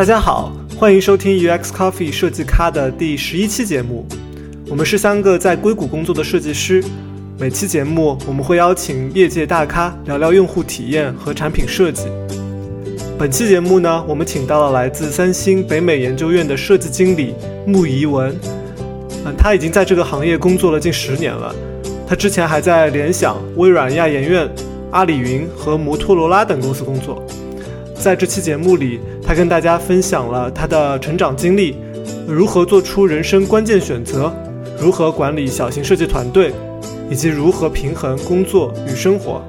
大家好，欢迎收听 UX Coffee 设计咖的第十一期节目。我们是三个在硅谷工作的设计师，每期节目我们会邀请业界大咖聊聊用户体验和产品设计。本期节目呢，我们请到了来自三星北美研究院的设计经理穆怡文。嗯，他已经在这个行业工作了近十年了。他之前还在联想、微软亚研院、阿里云和摩托罗拉等公司工作。在这期节目里，他跟大家分享了他的成长经历，如何做出人生关键选择，如何管理小型设计团队，以及如何平衡工作与生活。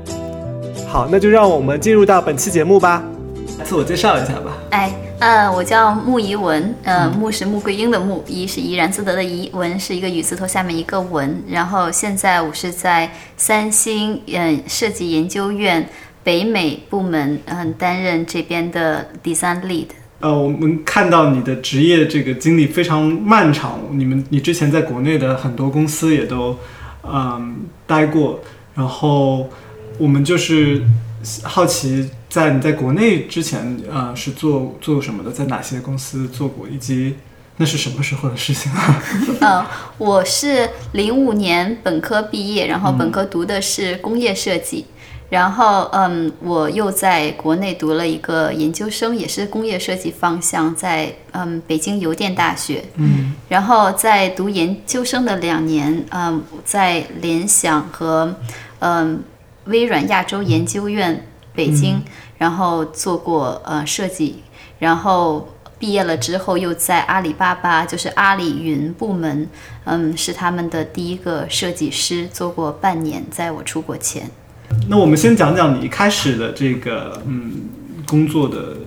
好，那就让我们进入到本期节目吧。自我介绍一下吧。哎，呃，我叫穆怡文，呃，穆是穆桂英的穆，怡是怡然自得的怡，文是一个雨字头下面一个文。然后现在我是在三星嗯设计研究院。北美部门嗯担任这边的 design lead。呃，我们看到你的职业这个经历非常漫长，你们你之前在国内的很多公司也都嗯待过，然后我们就是好奇，在你在国内之前呃是做做什么的，在哪些公司做过，以及那是什么时候的事情啊？嗯，我是零五年本科毕业，然后本科读的是工业设计。然后，嗯，我又在国内读了一个研究生，也是工业设计方向，在嗯北京邮电大学。嗯。然后在读研究生的两年，嗯，在联想和嗯微软亚洲研究院北京，然后做过呃设计。然后毕业了之后，又在阿里巴巴，就是阿里云部门，嗯，是他们的第一个设计师，做过半年，在我出国前。那我们先讲讲你一开始的这个嗯工作的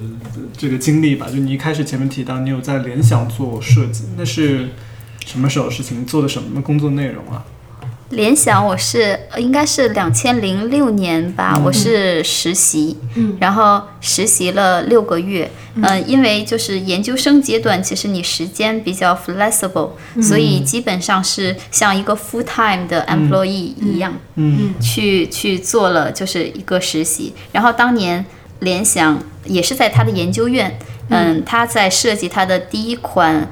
这个经历吧。就你一开始前面提到你有在联想做设计，那是什么时候事情？做的什么工作内容啊？联想，我是应该是两千零六年吧，我是实习，嗯。然后实习了六个月，嗯，因为就是研究生阶段，其实你时间比较 flexible，所以基本上是像一个 full time 的 employee 一样，嗯，去去做了就是一个实习，然后当年联想也是在他的研究院，嗯，他在设计他的第一款。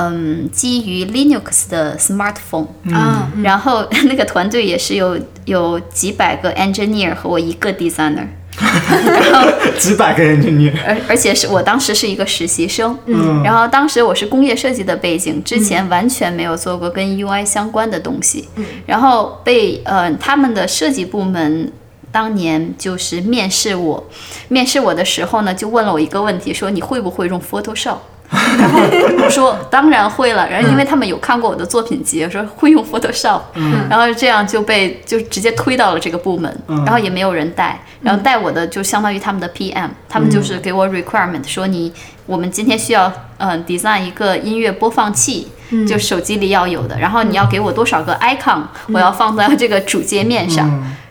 嗯，基于 Linux 的 smartphone 啊，然后那个团队也是有有几百个 engineer 和我一个 designer，然后几百个 engineer，而而且是我当时是一个实习生，嗯，然后当时我是工业设计的背景，之前完全没有做过跟 UI 相关的东西，嗯，然后被呃他们的设计部门当年就是面试我，面试我的时候呢，就问了我一个问题，说你会不会用 Photoshop？然后我说当然会了，然后因为他们有看过我的作品集，说会用 Photoshop，然后这样就被就直接推到了这个部门，然后也没有人带，然后带我的就相当于他们的 PM，他们就是给我 requirement 说你我们今天需要嗯 design 一个音乐播放器，就手机里要有的，然后你要给我多少个 icon，我要放在这个主界面上。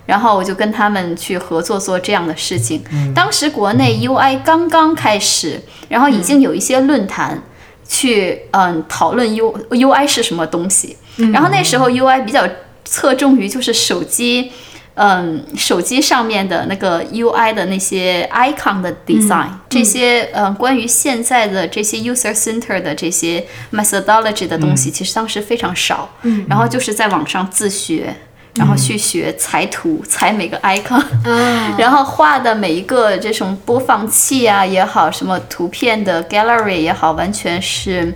然后我就跟他们去合作做这样的事情。当时国内 UI 刚刚开始，然后已经有一些论坛去嗯讨论 U UI 是什么东西。然后那时候 UI 比较侧重于就是手机，嗯手机上面的那个 UI 的那些 icon 的 design，这些嗯关于现在的这些 user center 的这些 methodology 的东西，其实当时非常少。然后就是在网上自学。然后去学裁图，裁每个 icon，然后画的每一个这种播放器啊也好，什么图片的 gallery 也好，完全是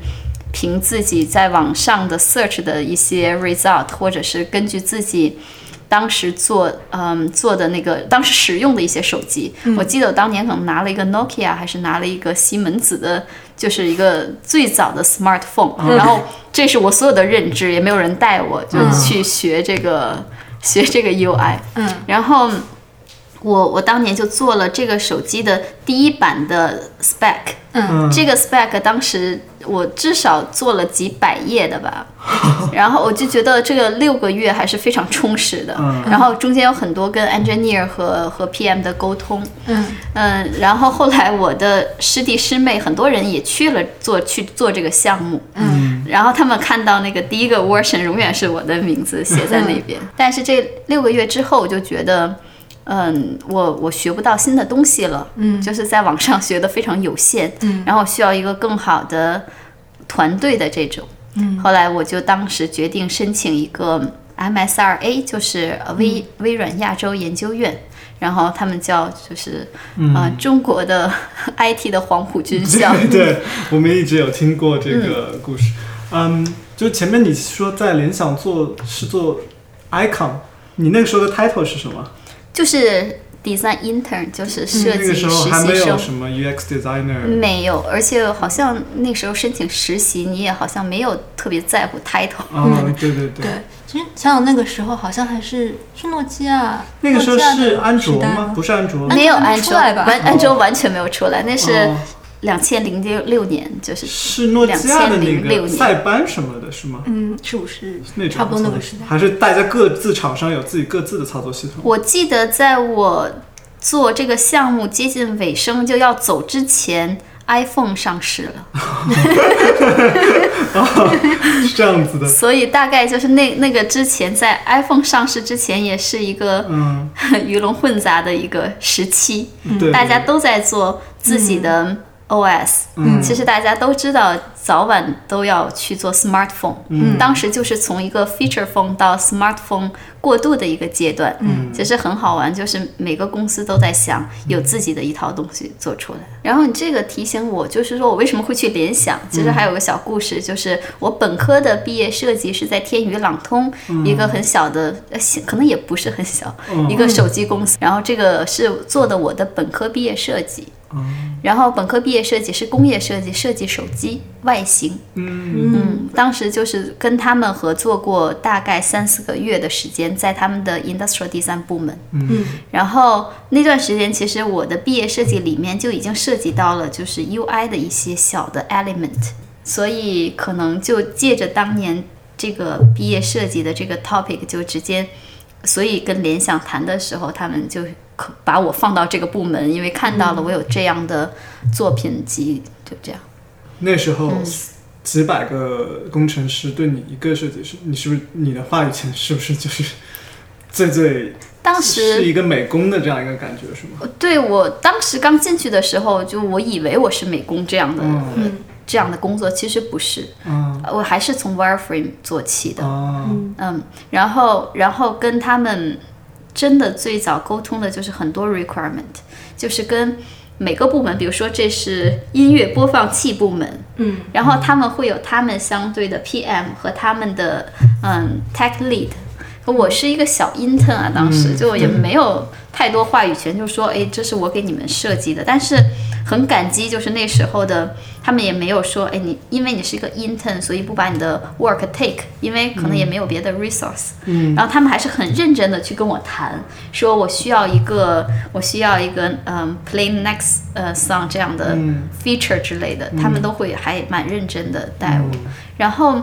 凭自己在网上的 search 的一些 result，或者是根据自己当时做嗯做的那个当时使用的一些手机。我记得我当年可能拿了一个 Nokia，还是拿了一个西门子的。就是一个最早的 smartphone，然后这是我所有的认知，也没有人带我，就去学这个学这个 UI。嗯，然后我我当年就做了这个手机的第一版的 spec。嗯，这个 spec 当时。我至少做了几百页的吧，然后我就觉得这个六个月还是非常充实的。嗯，然后中间有很多跟 engineer 和和 PM 的沟通。嗯嗯，然后后来我的师弟师妹很多人也去了做去做这个项目。嗯，然后他们看到那个第一个 version 永远是我的名字写在那边。但是这六个月之后，我就觉得。嗯，我我学不到新的东西了，嗯，就是在网上学的非常有限，嗯，然后需要一个更好的团队的这种，嗯，后来我就当时决定申请一个 MSRA，就是微微软亚洲研究院。然后他们叫就是啊，中国的 IT 的黄埔军校。对，我们一直有听过这个故事。嗯，就前面你说在联想做是做 icon，你那个时候的 title 是什么？就是 design intern，就是设计实习生。还没有什么 UX designer。没有，而且好像那时候申请实习，你也好像没有特别在乎 title。嗯，对对对。其实想想那个时候，好像还是是诺基亚。那个时候是安卓吗？不是安卓，没有安卓，完安卓完全没有出来。那是两千零六六年，就是是诺基亚的那个塞班什么的，是吗？嗯，是不是那差不多那个时代？还是大家各自厂商有自己各自的操作系统？我记得在我做这个项目接近尾声就要走之前。iPhone 上市了，是这样子的。所以大概就是那那个之前，在 iPhone 上市之前，也是一个嗯 鱼龙混杂的一个时期，大家都在做自己的。OS，嗯，其实大家都知道，早晚都要去做 smartphone。嗯，当时就是从一个 feature phone 到 smartphone 过渡的一个阶段。嗯，其实很好玩，就是每个公司都在想有自己的一套东西做出来。然后你这个提醒我，就是说我为什么会去联想？其实还有个小故事，就是我本科的毕业设计是在天宇朗通一个很小的，可能也不是很小，一个手机公司。然后这个是做的我的本科毕业设计。然后本科毕业设计是工业设计，设计手机外形。嗯嗯，当时就是跟他们合作过大概三四个月的时间，在他们的 industrial design 部门。嗯，然后那段时间其实我的毕业设计里面就已经涉及到了就是 UI 的一些小的 element，所以可能就借着当年这个毕业设计的这个 topic 就直接，所以跟联想谈的时候，他们就。把我放到这个部门，因为看到了我有这样的作品集，就这样。那时候几百个工程师对你一个设计师，你是不是你的话语权是不是就是最最？当时是一个美工的这样一个感觉，是吗？对我当时刚进去的时候，就我以为我是美工这样的这样的工作，其实不是。嗯，我还是从 wireframe 做起的。嗯嗯，然后然后跟他们。真的最早沟通的就是很多 requirement，就是跟每个部门，比如说这是音乐播放器部门，嗯，然后他们会有他们相对的 PM 和他们的嗯 tech lead。我是一个小 intern 啊，当时就也没有太多话语权，就说哎，这是我给你们设计的。但是很感激，就是那时候的他们也没有说哎，你因为你是一个 intern，所以不把你的 work take，因为可能也没有别的 resource。嗯。然后他们还是很认真的去跟我谈，说我需要一个，我需要一个嗯 play next 呃 song 这样的 feature 之类的，他们都会还蛮认真的带我。然后。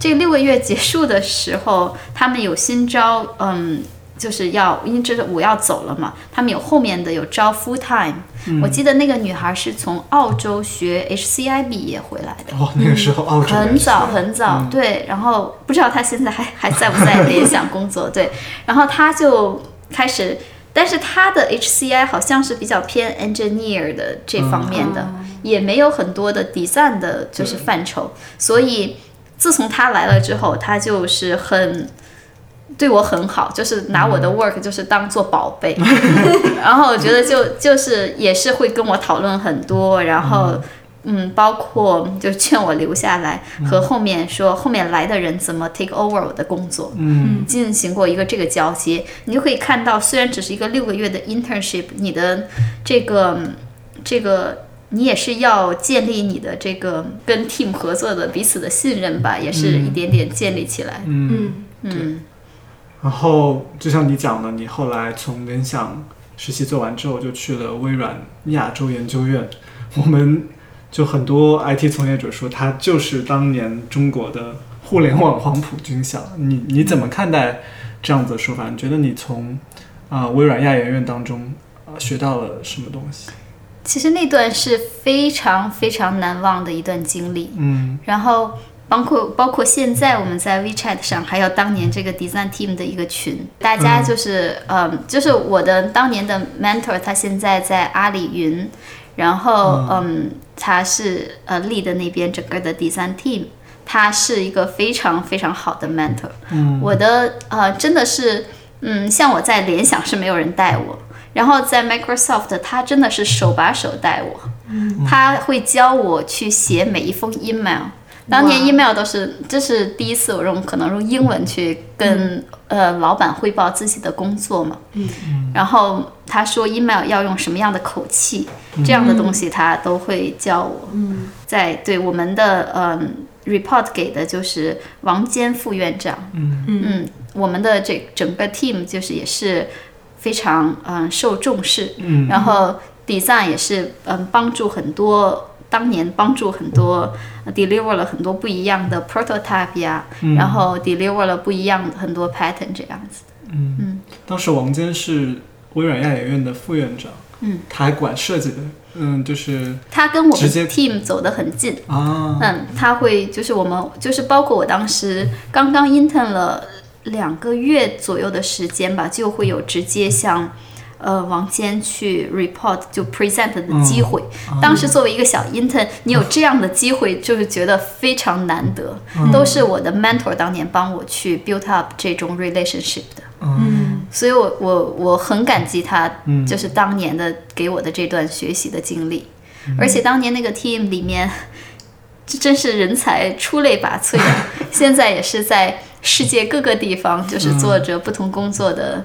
这六个月结束的时候，他们有新招，嗯，就是要，因为这是我要走了嘛，他们有后面的有招 full time。我记得那个女孩是从澳洲学 HCI 毕业回来的。哦，那个时候澳洲。很早很早，对。然后不知道她现在还还在不在联想工作？对。然后她就开始，但是她的 HCI 好像是比较偏 engineer 的这方面的，也没有很多的 design 的就是范畴，所以。自从她来了之后，她就是很对我很好，就是拿我的 work 就是当做宝贝，然后我觉得就就是也是会跟我讨论很多，然后嗯，包括就劝我留下来，和后面说后面来的人怎么 take over 我的工作，嗯，进行过一个这个交接，你就可以看到，虽然只是一个六个月的 internship，你的这个这个。你也是要建立你的这个跟 team 合作的彼此的信任吧，也是一点点建立起来。嗯。嗯。然后就像你讲的，你后来从联想实习做完之后，就去了微软亚洲研究院。我们就很多 IT 从业者说，它就是当年中国的互联网黄埔军校。你你怎么看待这样子的说法？你觉得你从啊微软亚研院当中啊学到了什么东西？其实那段是非常非常难忘的一段经历，嗯，然后包括包括现在我们在 WeChat 上，还有当年这个 Design Team 的一个群，大家就是、呃，就是我的当年的 mentor，他现在在阿里云，然后嗯，他是呃 lead 那边整个的 Design Team，他是一个非常非常好的 mentor。嗯我的呃真的是，嗯，像我在联想是没有人带我，然后在 Microsoft 他真的是手把手带我，他会教我去写每一封 email。当年 email 都是，这是第一次我用可能用英文去跟、呃老板汇报自己的工作嘛。嗯。然后他说 email 要用什么样的口气，这样的东西他都会教我。嗯。在对我们的嗯 report 给的就是王坚副院长，嗯。嗯，我们的这整个 team 就是也是非常嗯受重视，嗯。然后 design 也是嗯帮助很多，当年帮助很多呃 deliver 了很多不一样的 prototype 呀，嗯。然后 deliver 了不一样的很多 pattern 这样子。嗯。嗯，当时王坚是微软亚研院的副院长，嗯，他还管设计的，嗯，就是他跟我们 team 走得很近，啊，嗯，他会就是我们就是包括我当时刚刚 intern 了两个月左右的时间吧，就会有直接向呃王坚去 report 就 present 的机会。当时作为一个小 intern，你有这样的机会，就是觉得非常难得，都是我的 mentor 当年帮我去 build up 这种 relationship 的。嗯。所以我我我很感激他嗯，就是当年的给我的这段学习的经历，而且当年那个 team 里面，这真是人才出类拔萃啊！现在也是在世界各个地方，就是做着不同工作的，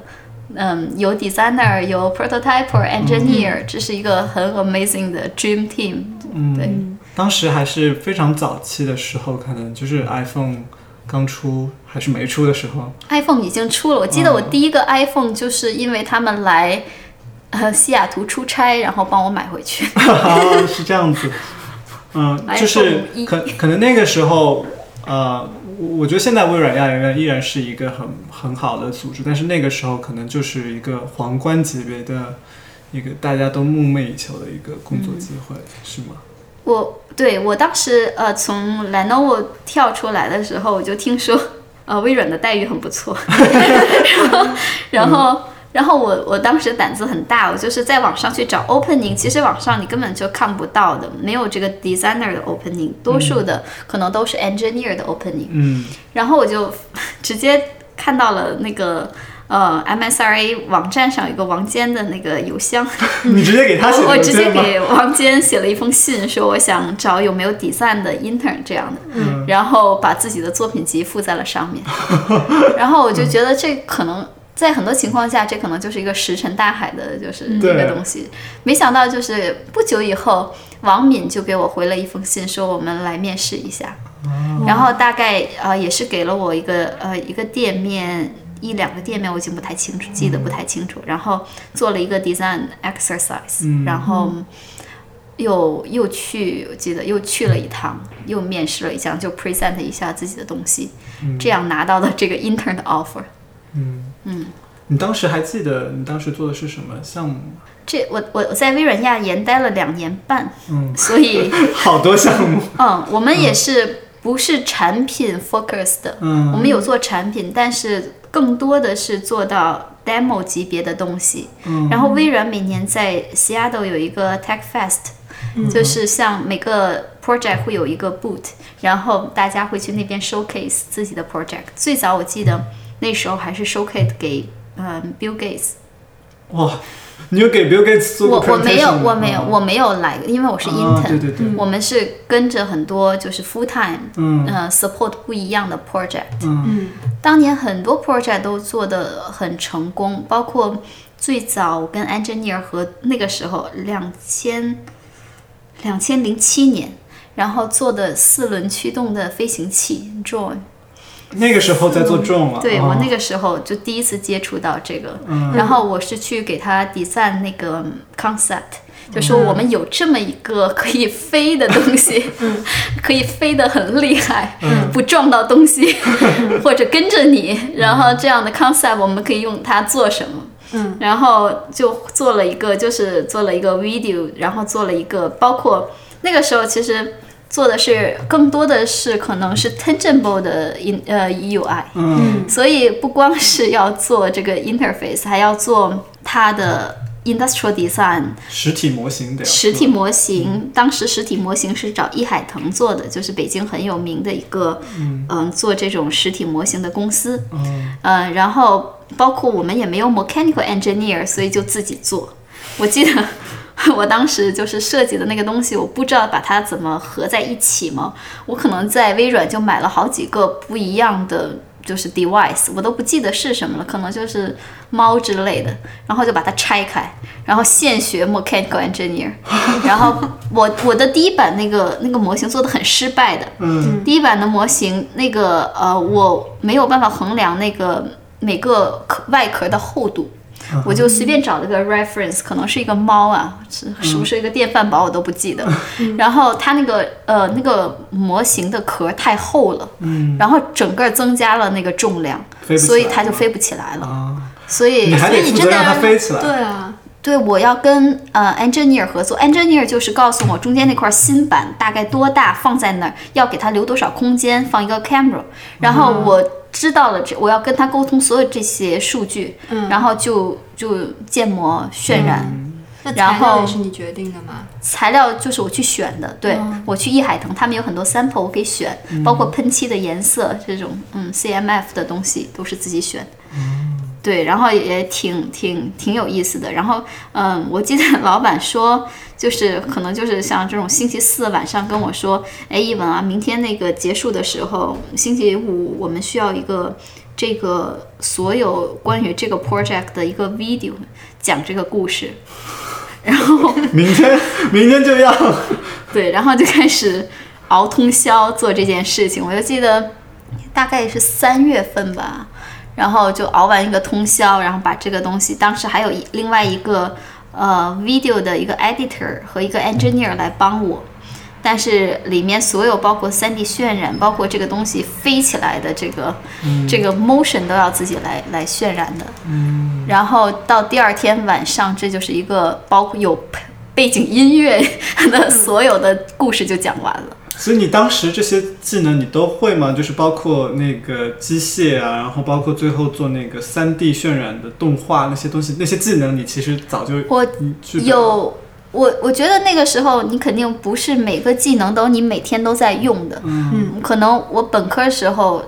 嗯，有 designer，有 prototyper、engineer，这是一个很 amazing 的 dream team。嗯，对。当时还是非常早期的时候，可能就是 iPhone 刚出还是没出的时候，iPhone 已经出了，我记得我第一个 iPhone 就是因为他们来呃西雅图出差，然后帮我买回去。啊，是这样子，嗯，就是可可能那个时候，呃，我觉得现在微软亚研院依然是一个很很好的组织，但是那个时候可能就是一个皇冠级别的一个大家都梦寐以求的一个工作机会，是吗？我对我当时呃从 Lenovo 跳出来的时候，我就听说呃微软的待遇很不错，然后 然后然后我我当时胆子很大，我就是在网上去找 opening，其实网上你根本就看不到的，没有这个 designer 的 opening，多数的可能都是 engineer 的 opening，嗯然后我就 直接看到了那个。呃，MSRA 网站上有一个王坚的那个邮箱，你直接给他写我？直接给王坚写了一封信，说我想找有没有 design 的 intern 这样的，嗯然后把自己的作品集附在了上面，然后我就觉得这可能。在很多情况下，这可能就是一个石沉大海的，就是一个东西。没想到，就是不久以后，王敏就给我回了一封信，说我们来面试一下。然后大概呃也是给了我一个呃一个店面一两个店面，我已经不太清楚，记得不太清楚。然后做了一个 design exercise，、嗯然后又又去，我记得又去了一趟，又面试了一下，就 present 一下自己的东西，这样拿到了这个 intern 的 offer。嗯嗯，你当时还记得你当时做的是什么项目吗？这我我我在微软亚研待了两年半，嗯，所以 好多项目，嗯，我们也是不是产品 focus 的，嗯我们有做产品，但是更多的是做到 demo 级别的东西。嗯然后微软每年在 Seattle 有一个 Tech Fest，、就是像每个 project 会有一个 boot，然后大家会去那边 showcase 自己的 project。最早我记得那时候还是 showcase 给嗯 Bill Gates，哇，你有给 Bill Gates 做我我没有我没有我没有来，因为我是啊 intern，、对对对，我们是跟着很多就是 full time，嗯。呃 support 不一样的 project。嗯。嗯当年很多 project 都做得很成功，包括最早我跟 engineer 和那个时候两千两千零七年，然后做的四轮驱动的飞行器 drone。那个时候在做 drone 了，对、哦。我那个时候就第一次接触到这个，嗯。然后我是去给他 design 那个 concept，就说我们有这么一个可以飞的东西，可以飞得很厉害，不撞到东西，或者跟着你，然后这样的 concept 我们可以用它做什么？嗯，然后就做了一个，就是做了一个 video，然后做了一个，包括那个时候其实。做的是更多的是可能是 tangible 的 in 呃 UI，嗯所以不光是要做这个 interface，还要做它的 industrial design 实体模型的实体模型。当时实体模型是找易海腾做的，就是北京很有名的一个嗯、做这种实体模型的公司。嗯嗯，然后包括我们也没有 mechanical engineer，所以就自己做。我记得 我当时就是设计的那个东西，我不知道把它怎么合在一起嘛。我可能在微软就买了好几个不一样的。就是 device，我都不记得是什么了，可能就是猫之类的，然后就把它拆开，然后现学 mechanical engineer，然后我我的第一版那个那个模型做的很失败的，嗯第一版的模型，那个呃，我没有办法衡量那个每个壳外壳的厚度，我就随便找了个 reference，可能是一个猫啊，是是不是一个电饭煲我都不记得。然后它那个呃那个模型的壳太厚了，嗯然后整个增加了那个重量，所以它就飞不起来了。啊，所以你还得所以你真的负责让它飞起来。对啊，对，我要跟呃 engineer 合作，engineer 就是告诉我中间那块新板大概多大，放在哪儿，要给它留多少空间，放一个 camera，然后我知道了这，我要跟他沟通所有这些数据，然后就就建模渲染。那然材料也是你决定的吗？材料就是我去选的，对、我去易海腾，他们有很多 sample 我可以选，包括喷漆的颜色这种，嗯，CMF 的东西都是自己选。的。对，然后也挺挺挺有意思的。然后，嗯，我记得 老板说，就是可能就是像这种星期四晚上跟我说，哎，一文啊，明天那个结束的时候，星期五我们需要一个这个所有关于这个 project 的一个 video 讲这个故事。然后 明天明天就要。对，然后就开始熬通宵做这件事情。我就记得大概是三月份吧，然后就熬完一个通宵，然后把这个东西，当时还有一另外一个呃 video 的一个 editor 和一个 engineer 来帮我。但是里面所有包括 3D 渲染，包括这个东西飞起来的这个、这个 motion 都要自己来来渲染的。嗯。然后到第二天晚上，这就是一个包括有背背景音乐的 所有的故事就讲完了。所以你当时这些技能你都会吗？就是包括那个机械啊，然后包括最后做那个三 D 渲染的动画那些东西，那些技能你其实早就我有我我觉得那个时候你肯定不是每个技能都你每天都在用的，嗯可能我本科时候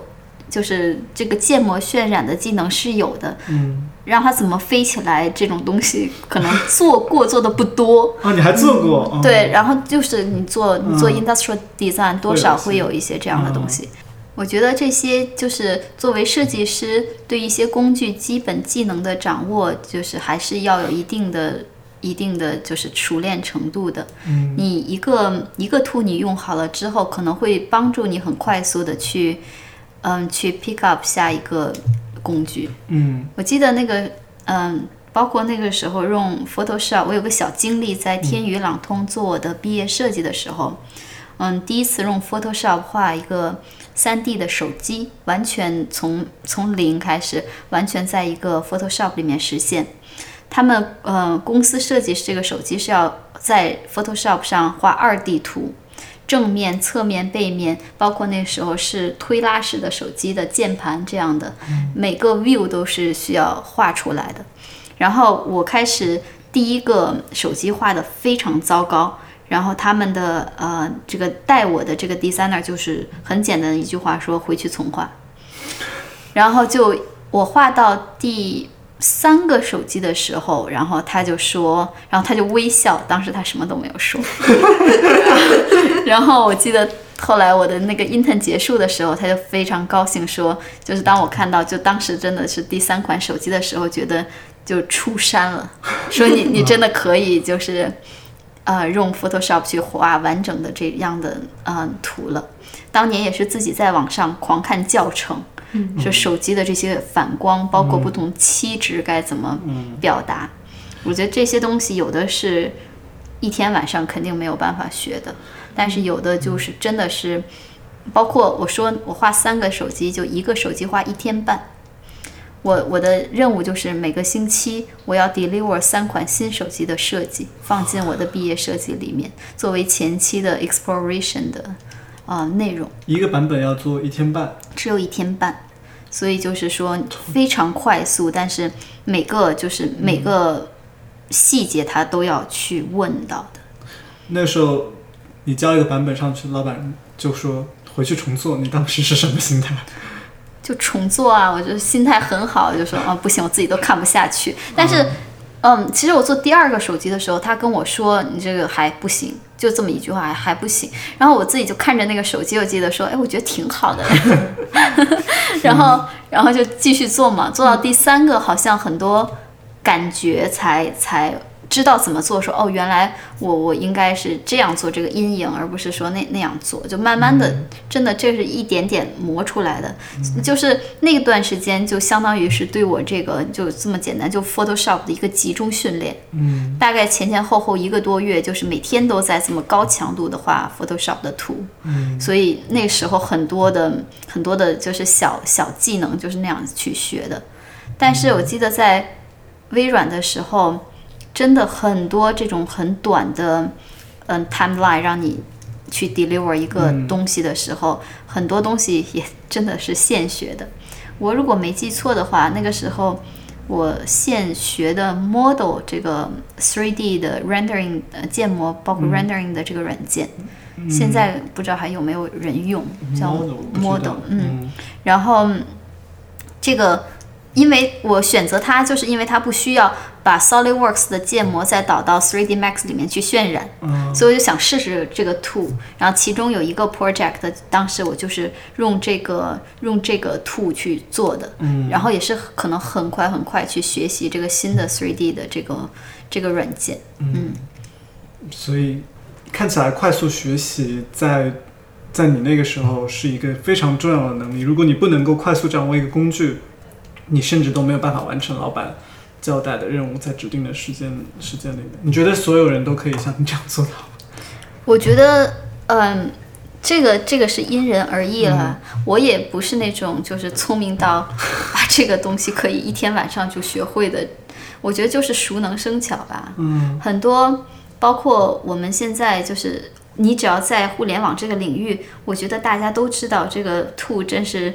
就是这个建模渲染的技能是有的，嗯让它怎么飞起来这种东西，可能做过做的不多。啊，你还做过？嗯对，然后就是你做你做嗯 industrial design，多少会有一些这样的东西。我觉得这些就是作为设计师对一些工具基本技能的掌握，就是还是要有一定的、一定的就是熟练程度的。嗯你一个一个 tool 你用好了之后，可能会帮助你很快速的去，嗯，去 pick up 下一个工具。嗯我记得那个，嗯，包括那个时候用 Photoshop，我有个小经历，在天宇朗通做我的毕业设计的时候，嗯，第一次用 Photoshop 画一个 3D 的手机，完全从从零开始，完全在一个 Photoshop 里面实现。他们呃公司设计这个手机是要在 Photoshop 上画二 D 图，正面、侧面、背面，包括那时候是推拉式的手机的键盘这样的，每个 view 都是需要画出来的。然后我开始第一个手机画的非常糟糕，然后他们的呃这个带我的这个 designer 就是很简单的一句话说回去重画，然后就我画到第三个手机的时候，然后他就说，然后他就微笑，当时他什么都没有说，然后我记得后来我的那个 intern 结束的时候，他就非常高兴说，就是当我看到就当时真的是第三款手机的时候，觉得就出山了，说你你真的可以就是呃用 Photoshop 去画完整的这样的呃图了。当年也是自己在网上狂看教程，说手机的这些反光，包括不同漆质该怎么表达。我觉得这些东西有的是一天晚上肯定没有办法学的，但是有的就是真的是，包括我说我画三个手机，就一个手机画一天半。我我的任务就是每个星期我要 deliver 三款新手机的设计，放进我的毕业设计里面，作为前期的 exploration 的啊、内容。一个版本要做一天半，只有一天半，所以就是说非常快速，但是每个就是每个细节他都要去问到的。那时候你交一个版本上去，老板就说回去重做，你当时是什么心态？就重做啊，我就心态很好，就说啊不行，我自己都看不下去。但是，嗯，其实我做第二个手机的时候，他跟我说你这个还不行，就这么一句话还还不行。然后我自己就看着那个手机，我记得说，哎，我觉得挺好的。然后，然后就继续做嘛，做到第三个好像很多感觉才才。知道怎么做，说哦，原来我我应该是这样做这个阴影，而不是说那那样做，就慢慢的，真的这是一点点磨出来的，就是那段时间就相当于是对我这个就这么简单，就 Photoshop 的一个集中训练，嗯。大概前前后后一个多月，就是每天都在这么高强度的画 Photoshop 的图，嗯。所以那时候很多的很多的就是小小技能就是那样去学的，但是我记得在微软的时候。真的很多这种很短的，嗯，timeline 让你去 deliver 一个东西的时候，很多东西也真的是现学的。我如果没记错的话，那个时候我现学的 model 这个 3D 的 rendering 呃建模，包括 rendering 的这个软件，现在不知道还有没有人用，叫 model 嗯，然后这个。因为我选择它，就是因为它不需要把 SolidWorks 的建模再导到 3D Max 里面去渲染，嗯所以我就想试试这个 tool。然后其中有一个 project，当时我就是用这个用这个 tool 去做的，嗯然后也是可能很快很快去学习这个新的 3D 的这个这个软件。嗯，所以看起来快速学习在在你那个时候是一个非常重要的能力。如果你不能够快速掌握一个工具，你甚至都没有办法完成老板交代的任务，在指定的时间时间里面。你觉得所有人都可以像你这样做到吗？我觉得，嗯，这个这个是因人而异了。我也不是那种就是聪明到 把这个东西可以一天晚上就学会的。我觉得就是熟能生巧吧。嗯很多包括我们现在就是，你只要在互联网这个领域，我觉得大家都知道这个 tool 真是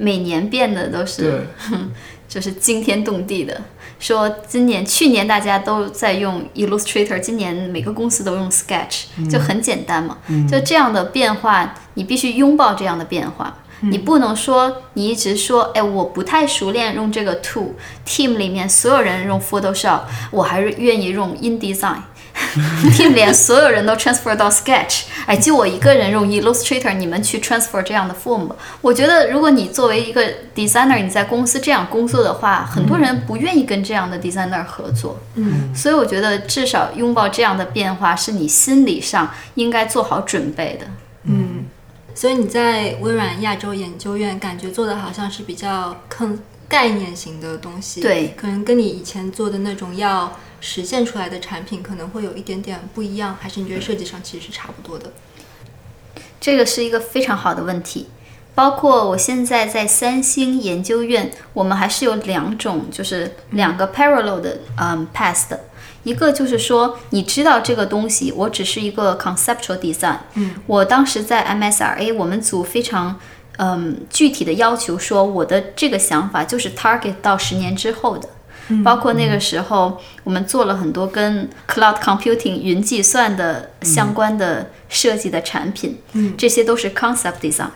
每年变的都是对，就是惊天动地的。说今年、去年大家都在用 Illustrator，今年每个公司都用 Sketch，就很简单嘛。就这样的变化，你必须拥抱这样的变化。你不能说你一直说，哎，我不太熟练用这个 tool，team 里面所有人用 Photoshop，我还是愿意用 InDesign。team 连所有人都 transfer 到 Sketch，哎，就我一个人用 Illustrator，你们去 transfer 这样的 form 吧。我觉得，如果你作为一个 designer，你在公司这样工作的话，很多人不愿意跟这样的 designer 合作。嗯，所以我觉得至少拥抱这样的变化，是你心理上应该做好准备的。嗯，所以你在微软亚洲研究院感觉做的好像是比较更概念型的东西，对可能跟你以前做的那种要实现出来的产品可能会有一点点不一样，还是你觉得设计上其实是差不多的？这个是一个非常好的问题。包括我现在在三星研究院，我们还是有两种，就是两个 parallel 的嗯 path 的。一个就是说，你知道这个东西，我只是一个 conceptual design。嗯，我当时在 MSRA，我们组非常嗯具体的要求说，我的这个想法就是 target 到十年之后的。包括那个时候，我们做了很多跟 cloud computing 云计算的相关的设计的产品，嗯。这些都是 concept design。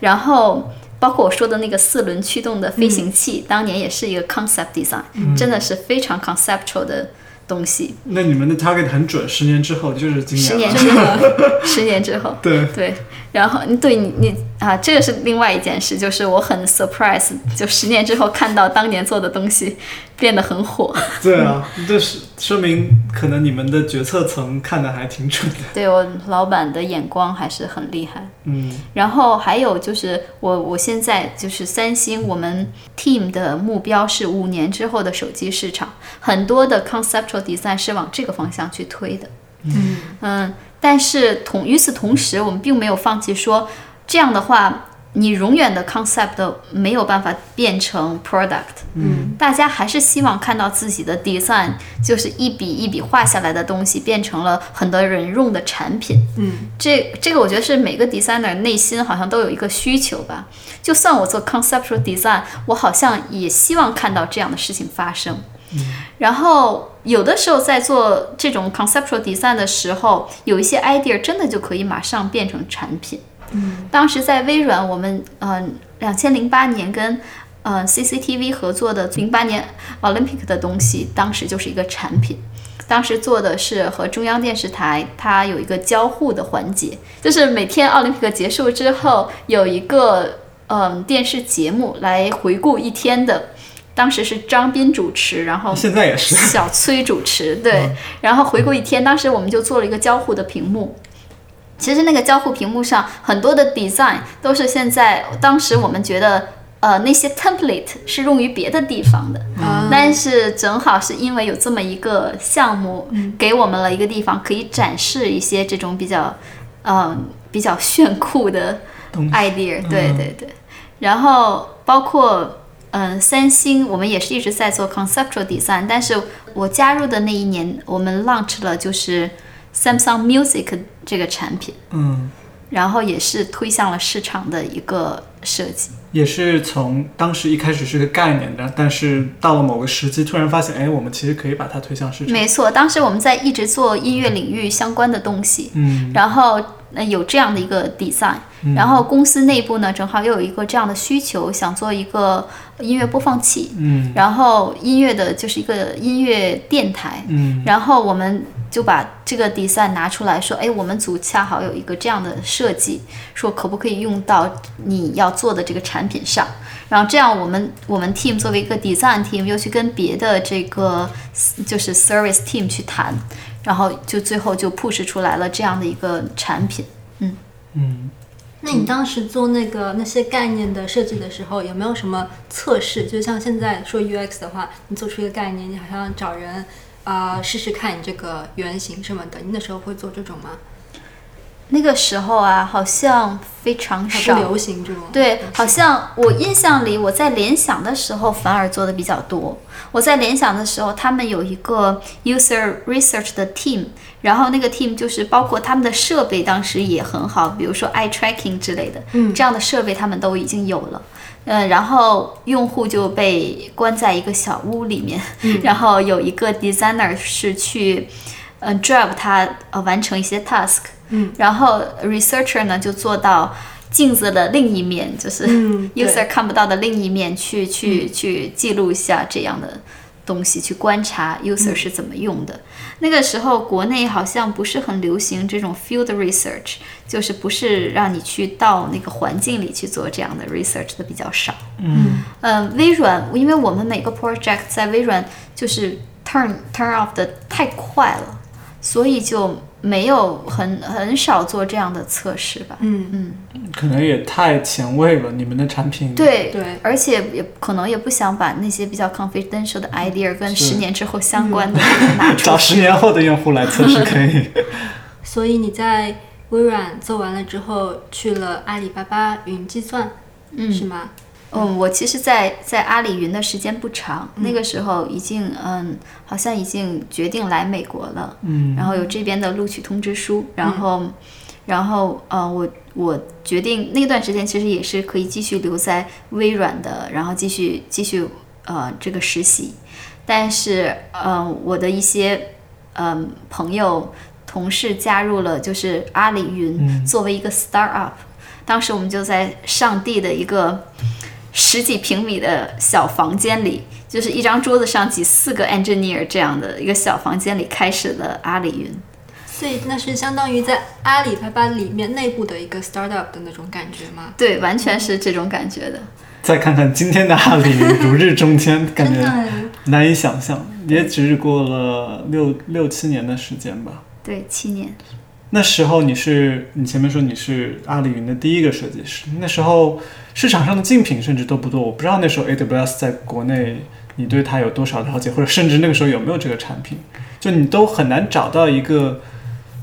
然后，包括我说的那个四轮驱动的飞行器，当年也是一个 concept design，、真的是非常 conceptual 的东西。那你们的 target 很准，十年之后就是今年十年。之后，十年之后，对，对，然后对你你啊，这个是另外一件事，就是我很 surprise，就十年之后看到当年做的东西变得很火。对啊，这是说明可能你们的决策层看的还挺准的。对我老板的眼光还是很厉害。嗯然后还有就是我我现在就是三星，我们 team 的目标是五年之后的手机市场，很多的 conceptual design 是往这个方向去推的。嗯嗯，但是同与此同时，我们并没有放弃说这样的话，你永远的 concept 都没有办法变成 product。嗯，大家还是希望看到自己的 design 就是一笔一笔画下来的东西变成了很多人用的产品。嗯，这这个我觉得是每个 designer 内心好像都有一个需求吧。就算我做 conceptual design，我好像也希望看到这样的事情发生。然后有的时候在做这种 conceptual design 的时候，有一些 idea 真的就可以马上变成产品。嗯，当时在微软，我们嗯，两千零八年跟呃 CCTV 合作的零八年 Olympic 的东西，当时就是一个产品。当时做的是和中央电视台它有一个交互的环节，就是每天奥林匹克结束之后有一个嗯电视节目来回顾一天的。当时是张斌主持，然后现在也是。小崔主持，对，然后回顾一天。当时我们就做了一个交互的屏幕。其实那个交互屏幕上很多的 design 都是现在，当时我们觉得，呃，那些 template 是用于别的地方的，啊但是正好是因为有这么一个项目，给我们了一个地方可以展示一些这种比较，嗯、比较炫酷的 idea，对嗯。对对。然后包括嗯，三星我们也是一直在做 conceptual design，但是我加入的那一年，我们 launch 了就是 Samsung Music 这个产品，嗯，然后也是推向了市场的一个设计。也是从当时一开始是个概念的，但是到了某个时机，突然发现，哎，我们其实可以把它推向市场。没错，当时我们在一直做音乐领域相关的东西，嗯，然后呃有这样的一个 design，、然后公司内部呢正好又有一个这样的需求，想做一个音乐播放器，嗯。然后音乐的就是一个音乐电台，嗯。然后我们就把这个 design 拿出来说，哎，我们组恰好有一个这样的设计，说可不可以用到你要做的这个产品上。然后这样，我们我们 team 作为一个 design team，又去跟别的这个就是 service team 去谈，然后就最后就 push 出来了这样的一个产品。嗯嗯，那你当时做那个那些概念的设计的时候，有没有什么测试？就像现在说 UX 的话，你做出一个概念，你好像找人啊、试试看你这个原型什么的，你那时候会做这种吗？那个时候啊，好像非常少。流行这种。对，好像我印象里，我在联想的时候反而做的比较多。我在联想的时候，他们有一个 user research 的 team，然后那个 team 就是包括他们的设备当时也很好，比如说 eye tracking 之类的，嗯这样的设备他们都已经有了。嗯，然后用户就被关在一个小屋里面，然后有一个 designer 是去，嗯、drive 他呃完成一些 task，嗯，然后 researcher 呢就做到镜子的另一面，就是嗯 user 看不到的另一面去去去记录一下这样的东西，去观察 user 是怎么用的。那个时候国内好像不是很流行这种 field research，就是不是让你去到那个环境里去做这样的 research 的比较少。嗯。呃，微软，因为我们每个 project 在微软就是 turn turn off 的太快了，所以就没有很很少做这样的测试吧。嗯嗯，可能也太前卫了，你们的产品。，对对而且也可能也不想把那些比较 confidential 的 idea 跟十年之后相关的拿 出找十年后的用户来测试可以。所以你在微软做完了之后，去了阿里巴巴云计算，嗯是吗？嗯，我其实在，在阿里云的时间不长，那个时候已经嗯，好像已经决定来美国了，嗯。然后有这边的录取通知书，然后，然后呃，我我决定那段时间其实也是可以继续留在微软的，然后继续继续呃这个实习，但是呃我的一些嗯、朋友同事加入了就是阿里云、作为一个 startup，当时我们就在上帝的一个十几平米的小房间里，就是一张桌子上挤四个 engineer 这样的一个小房间里开始了阿里云。所以那是相当于在阿里巴巴里面内部的一个 startup 的那种感觉吗？对，完全是这种感觉的。再看看今天的阿里云如日中天，感觉难以想象，也只是过了六六七年的时间吧。对，七年。那时候你是你前面说你是阿里云的第一个设计师，那时候市场上的竞品甚至都不多，我不知道那时候 AWS 在国内你对它有多少了解，或者甚至那个时候有没有这个产品，就你都很难找到一个，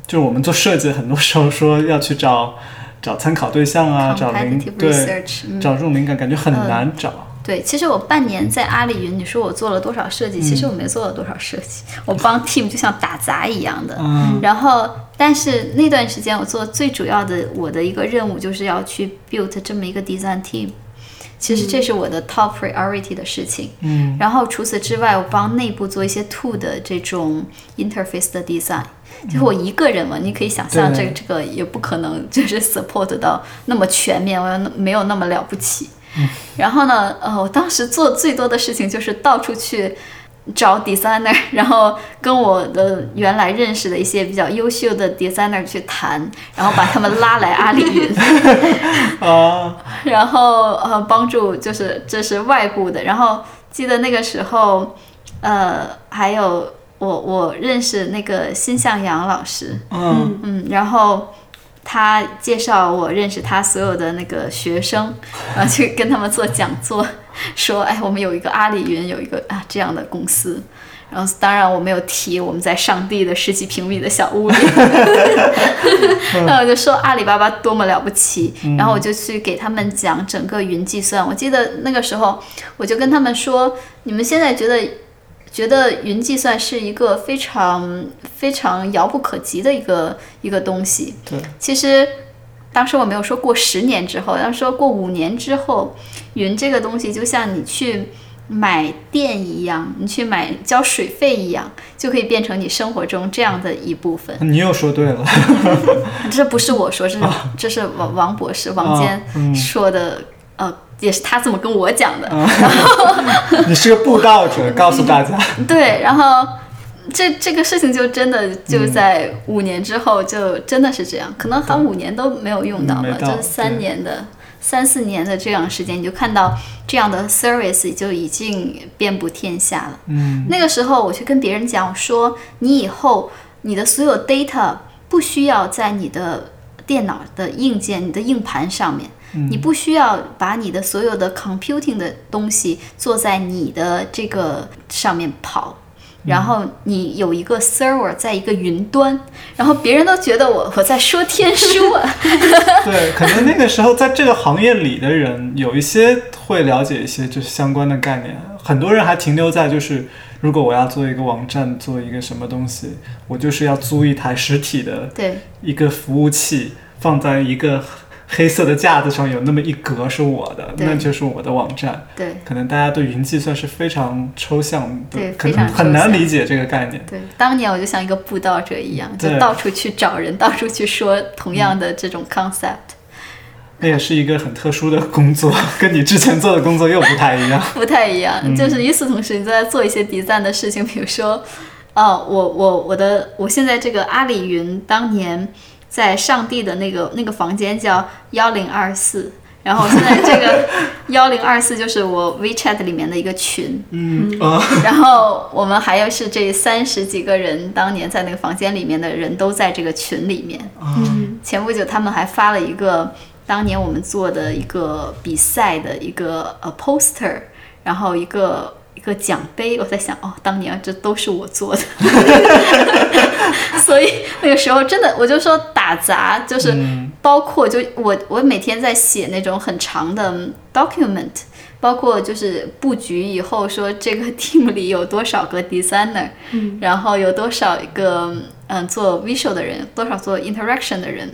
就是我们做设计很多时候说要去找找参考对象啊，找灵对嗯。找这种灵感，感觉很难找。对，其实我半年在阿里云，你说我做了多少设计？其实我没做了多少设计，我帮 team 就像打杂一样的。嗯然后，但是那段时间我做最主要的我的一个任务就是要去 build 这么一个 design team。其实这是我的 top priority 的事情。嗯，然后除此之外，我帮内部做一些 tool 的这种 interface 的 design。就是我一个人嘛，你可以想象这个这个也不可能就是 support 到那么全面，我要那没有那么了不起。然后呢，呃，我当时做最多的事情就是到处去找 designer，然后跟我的原来认识的一些比较优秀的 designer 去谈，然后把他们拉来阿里云，啊，然后呃帮助就是这是外部的，然后记得那个时候，呃，还有我我认识那个辛向阳老师，嗯。嗯，然后他介绍我认识他所有的那个学生，然后去跟他们做讲座，说，哎，我们有一个阿里云有一个啊这样的公司。然后，当然我没有提我们在上帝的十几平米的小屋里，然后我就说阿里巴巴多么了不起，然后我就去给他们讲整个云计算。我记得那个时候，我就跟他们说，你们现在觉得觉得云计算是一个非常非常遥不可及的一个一个东西。对，其实当时我没有说过十年之后，要说过五年之后，云这个东西就像你去买电一样，你去买交水费一样，就可以变成你生活中这样的一部分。你又说对了。这不是我说，这是、这是王王博士 王坚嗯说的，呃，也是他这么跟我讲的。你是个布道者，告诉大家。对，然后这这个事情就真的就在五年之后，就真的是这样，可能还五年都没有用到就是三年的。三四年的这样时间，你就看到这样的 service 就已经遍布天下了。嗯，那个时候，我去跟别人讲我说，你以后你的所有 data 不需要在你的电脑的硬件、你的硬盘上面，你不需要把你的所有的 computing 的东西做在你的这个上面跑。然后你有一个 server 在一个云端，然后别人都觉得我我在说天书啊，对，可能那个时候在这个行业里的人，有一些会了解一些就是相关的概念，很多人还停留在就是，如果我要做一个网站，做一个什么东西，我就是要租一台实体的对。一个服务器，放在一个黑色的架子上，有那么一格是我的，那就是我的网站。对可能大家对云计算是非常抽象的对，可能很难理解这个概念。对，当年我就像一个布道者一样，就到处去找人，到处去说同样的这种 concept。那也是一个很特殊的工作，跟你之前做的工作又不太一样。不太一样，就是与此同时，你在做一些 design 的事情，比如说，哦，我我我的我现在这个阿里云当年在上帝的那个那个房间叫幺零二四，然后现在这个 幺零二四就是我 WeChat 里面的一个群，嗯啊，然后我们还有是这三十几个人，当年在那个房间里面的人都在这个群里面。嗯。前不久他们还发了一个当年我们做的一个比赛的一个呃 poster，然后一个一个奖杯。我在想，哦，当年这都是我做的，所以那个时候真的我就说打杂，就是嗯包括就我我每天在写那种很长的 document。包括就是布局以后说这个 team 里有多少个 designer，、嗯然后有多少一个嗯做 visual 的人，多少做 interaction 的人，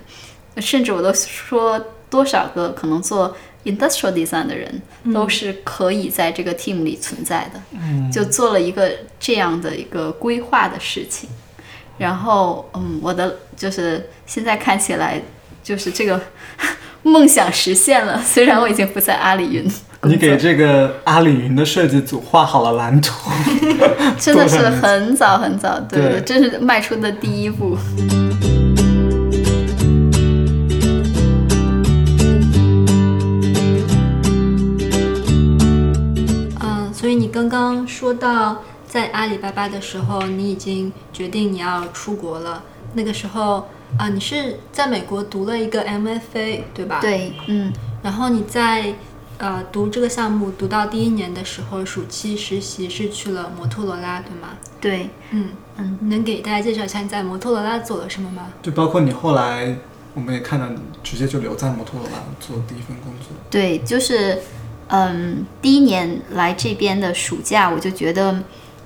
甚至我都说多少个可能做 industrial design 的人，都是可以在这个 team 里存在的。嗯就做了一个这样的一个规划的事情。然后，嗯，我的就是现在看起来，就是这个 梦想实现了。虽然我已经不在阿里云，你给这个阿里云的设计组画好了蓝图。真的是很早很早，对对对，这是迈出的第一步。所以你刚刚说到在阿里巴巴的时候，你已经决定你要出国了。那个时候啊、你是在美国读了一个 MFA 对吧？。对，嗯，然后你在呃读这个项目读到第一年的时候，暑期实习是去了摩托罗拉对吗？对，嗯嗯，能给大家介绍一下你在摩托罗拉做了什么吗？就包括你后来我们也看到你直接就留在摩托罗拉做第一份工作。对，就是嗯，第一年来这边的暑假，我就觉得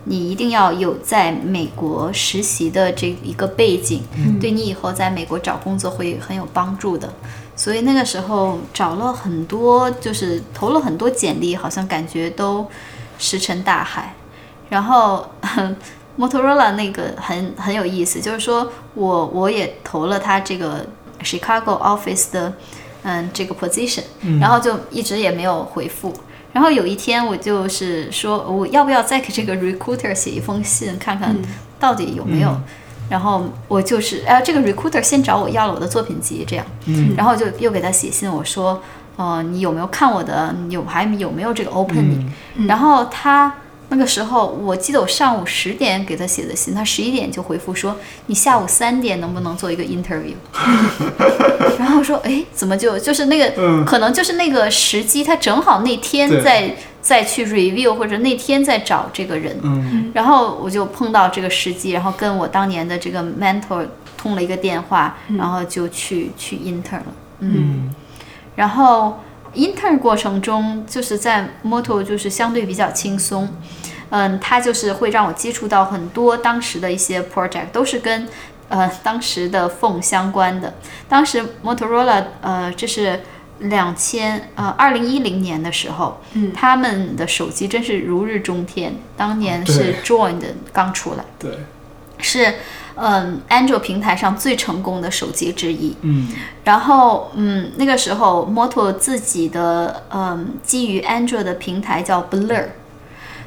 你一定要有在美国实习的这一个背景，对你以后在美国找工作会很有帮助的。所以那个时候找了很多，就是投了很多简历，好像感觉都石沉大海。然后。Motorola 那个很很有意思，就是说我我也投了他这个 Chicago office 的嗯这个 position，然后就一直也没有回复。然后有一天我就是说我要不要再给这个 recruiter 写一封信，看看到底有没有。然后我就是哎，这个 recruiter 先找我要了我的作品集，这样，然后就又给他写信，我说，呃，你有没有看我的？有还有没有这个 opening？然后他。那个时候，我记得我上午十点给他写的信，他十一点就回复说：“你下午三点能不能做一个 interview？” 然后说：“哎，怎么就就是那个，可能就是那个时机，他正好那天在再去 review，或者那天在找这个人。”然后我就碰到这个时机，然后跟我当年的这个 mentor 通了一个电话，然后就去去 intern 了。嗯，然后。intern 过程中，就是在 Moto 就是相对比较轻松，嗯，它就是会让我接触到很多当时的一些 project，都是跟呃当时的 phone 相关的。当时 Motorola 呃这是两千呃二零一零年的时候，嗯，他们的手机真是如日中天，当年是 Join 的刚出来，对，是。嗯，Android 平台上最成功的手机之一。嗯，然后嗯，那个时候 Moto 自己的嗯基于 Android 的平台叫 Blur，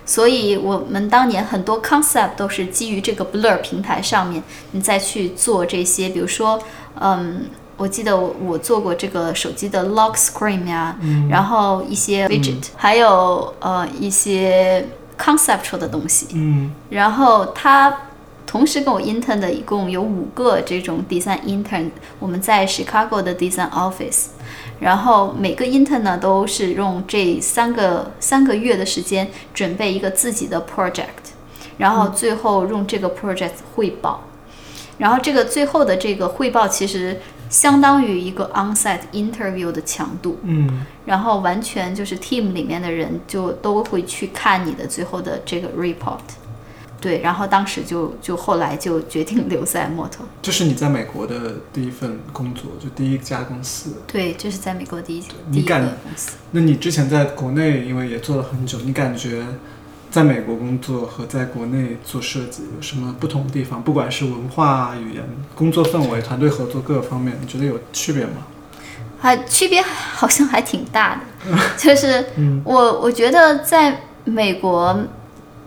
所以我们当年很多 concept 都是基于这个 Blur 平台上面，你再去做这些，比如说嗯，我记得我我做过这个手机的 Lock Screen 呀，然后一些 Widget，还有呃一些 conceptual 的东西。嗯，然后他。同时跟我 intern 的一共有五个这种 design intern，我们在 Chicago 的 design office，然后每个 intern 呢都是用这三个三个月的时间准备一个自己的 project，然后最后用这个 project 汇报，然后这个最后的这个汇报其实相当于一个 onsite interview 的强度，嗯，然后完全就是 team 里面的人就都会去看你的最后的这个 report。对，然后当时就就后来就决定 留在摩托。这是你在美国的第一份工作，就第一家公司。对，这是在美国第一第一个公司。那你之前在国内，因为也做了很久，你感觉在美国工作和在国内做设计有什么不同的地方？不管是文化、语言、工作氛围、团队合作各个方面，你觉得有区别吗？还区别好像还挺大的，就是我我觉得在美国。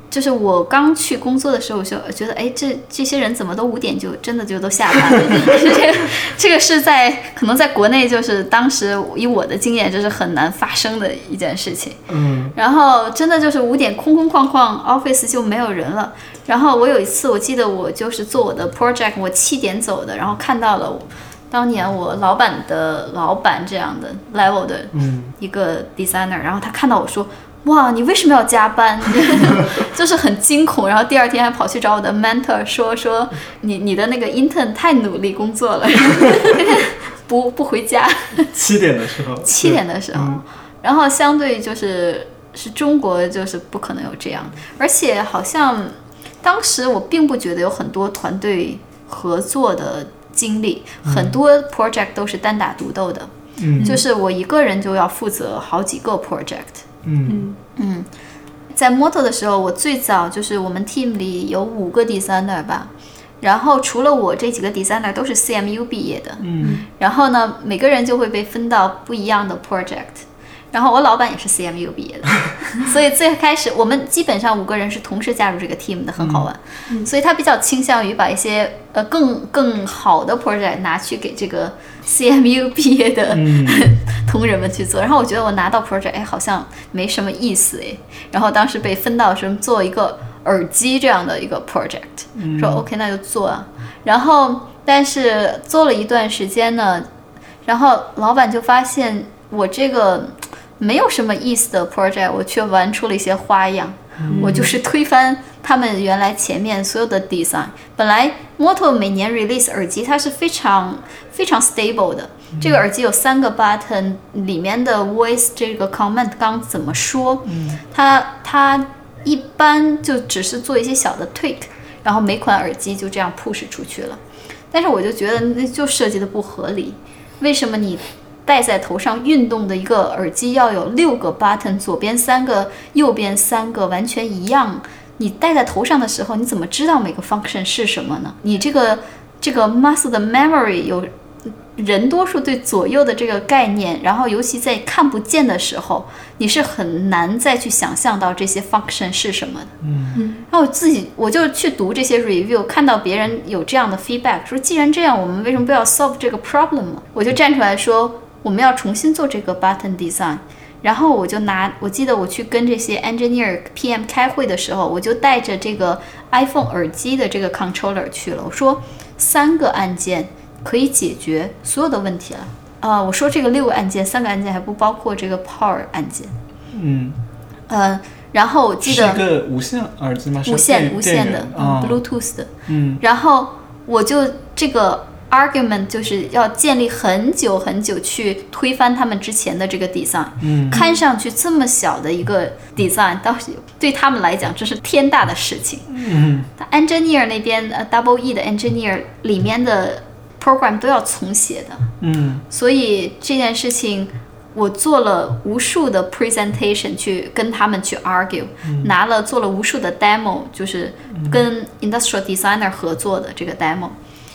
就是我刚去工作的时候，我就觉得，哎，这这些人怎么都五点就真的就都下班了？这个这个是在可能在国内，就是当时以我的经验，就是很难发生的一件事情。嗯。然后真的就是五点空空旷旷，office 就没有人了。然后我有一次，我记得我就是做我的 project，我七点走的，然后看到了当年我老板的老板这样的 level 的一个 designer，然后他看到我说。哇，你为什么要加班？就是很惊恐，然后第二天还跑去找我的 mentor 说说你你的那个 intern 太努力工作了，不不回家。七点的时候。七点的时候，然后相对就是是中国就是不可能有这样，而且好像当时我并不觉得有很多团队合作的经历，很多 project 都是单打独斗的，就是我一个人就要负责好几个 project。嗯嗯，在 Moto 的时候，我最早就是我们 team 里有五个 designer 吧，然后除了我这几个 designer 都是 CMU 毕业的，嗯，然后呢，每个人就会被分到不一样的 project。然后我老板也是 CMU 毕业的，所以最开始我们基本上五个人是同时加入这个 team 的，很好玩。所以他比较倾向于把一些呃更更好的 project 拿去给这个 CMU 毕业的 同仁们去做。然后我觉得我拿到 project，哎，好像没什么意思哎。然后当时被分到什么做一个耳机这样的一个 project，说 OK 那就做啊。然后但是做了一段时间呢，然后老板就发现我这个。没有什么意思的 project，我却玩出了一些花样。我就是推翻他们原来前面所有的 design。本来 Moto 每年 release 耳机，它是非常非常 stable 的。这个耳机有三个 button，里面的 voice 这个 comment 刚怎么说？它它一般就只是做一些小的 tweak，然后每款耳机就这样 push 出去了。但是我就觉得那就设计的不合理。为什么你戴在头上运动的一个耳机要有六个 button，左边三个，右边三个，完全一样？你戴在头上的时候，你怎么知道每个 function 是什么呢？你这个这个 muscle 的 memory 有。人多数对左右的这个概念，然后尤其在看不见的时候，你是很难再去想象到这些 function 是什么的。嗯，然后我自己我就去读这些 review，看到别人有这样的 feedback，说既然这样，我们为什么不要 solve 这个 problem 呢？我就站出来说，我们要重新做这个 button design。然后我就拿，我记得我去跟这些 engineer PM 开会的时候，我就带着这个 iPhone 耳机的这个 controller 去了。我说三个按键。可以解决所有的问题了啊！我说这个六个按键，三个按键还不包括这个 Power 按键。嗯呃，然后我记得是一个无线耳机吗？无线无线的，Bluetooth 的。嗯，然后我就这个 argument 就是要建立很久很久去推翻他们之前的这个 design。嗯，看上去这么小的一个 design，倒是对他们来讲这是天大的事情。嗯，engineer 那边呃 Double E 的 engineer 里面的。Program 都要重写的，嗯，所以这件事情我做了无数的 presentation 去跟他们去 argue，拿了做了无数的 demo，就是跟 industrial designer 合作的这个 demo。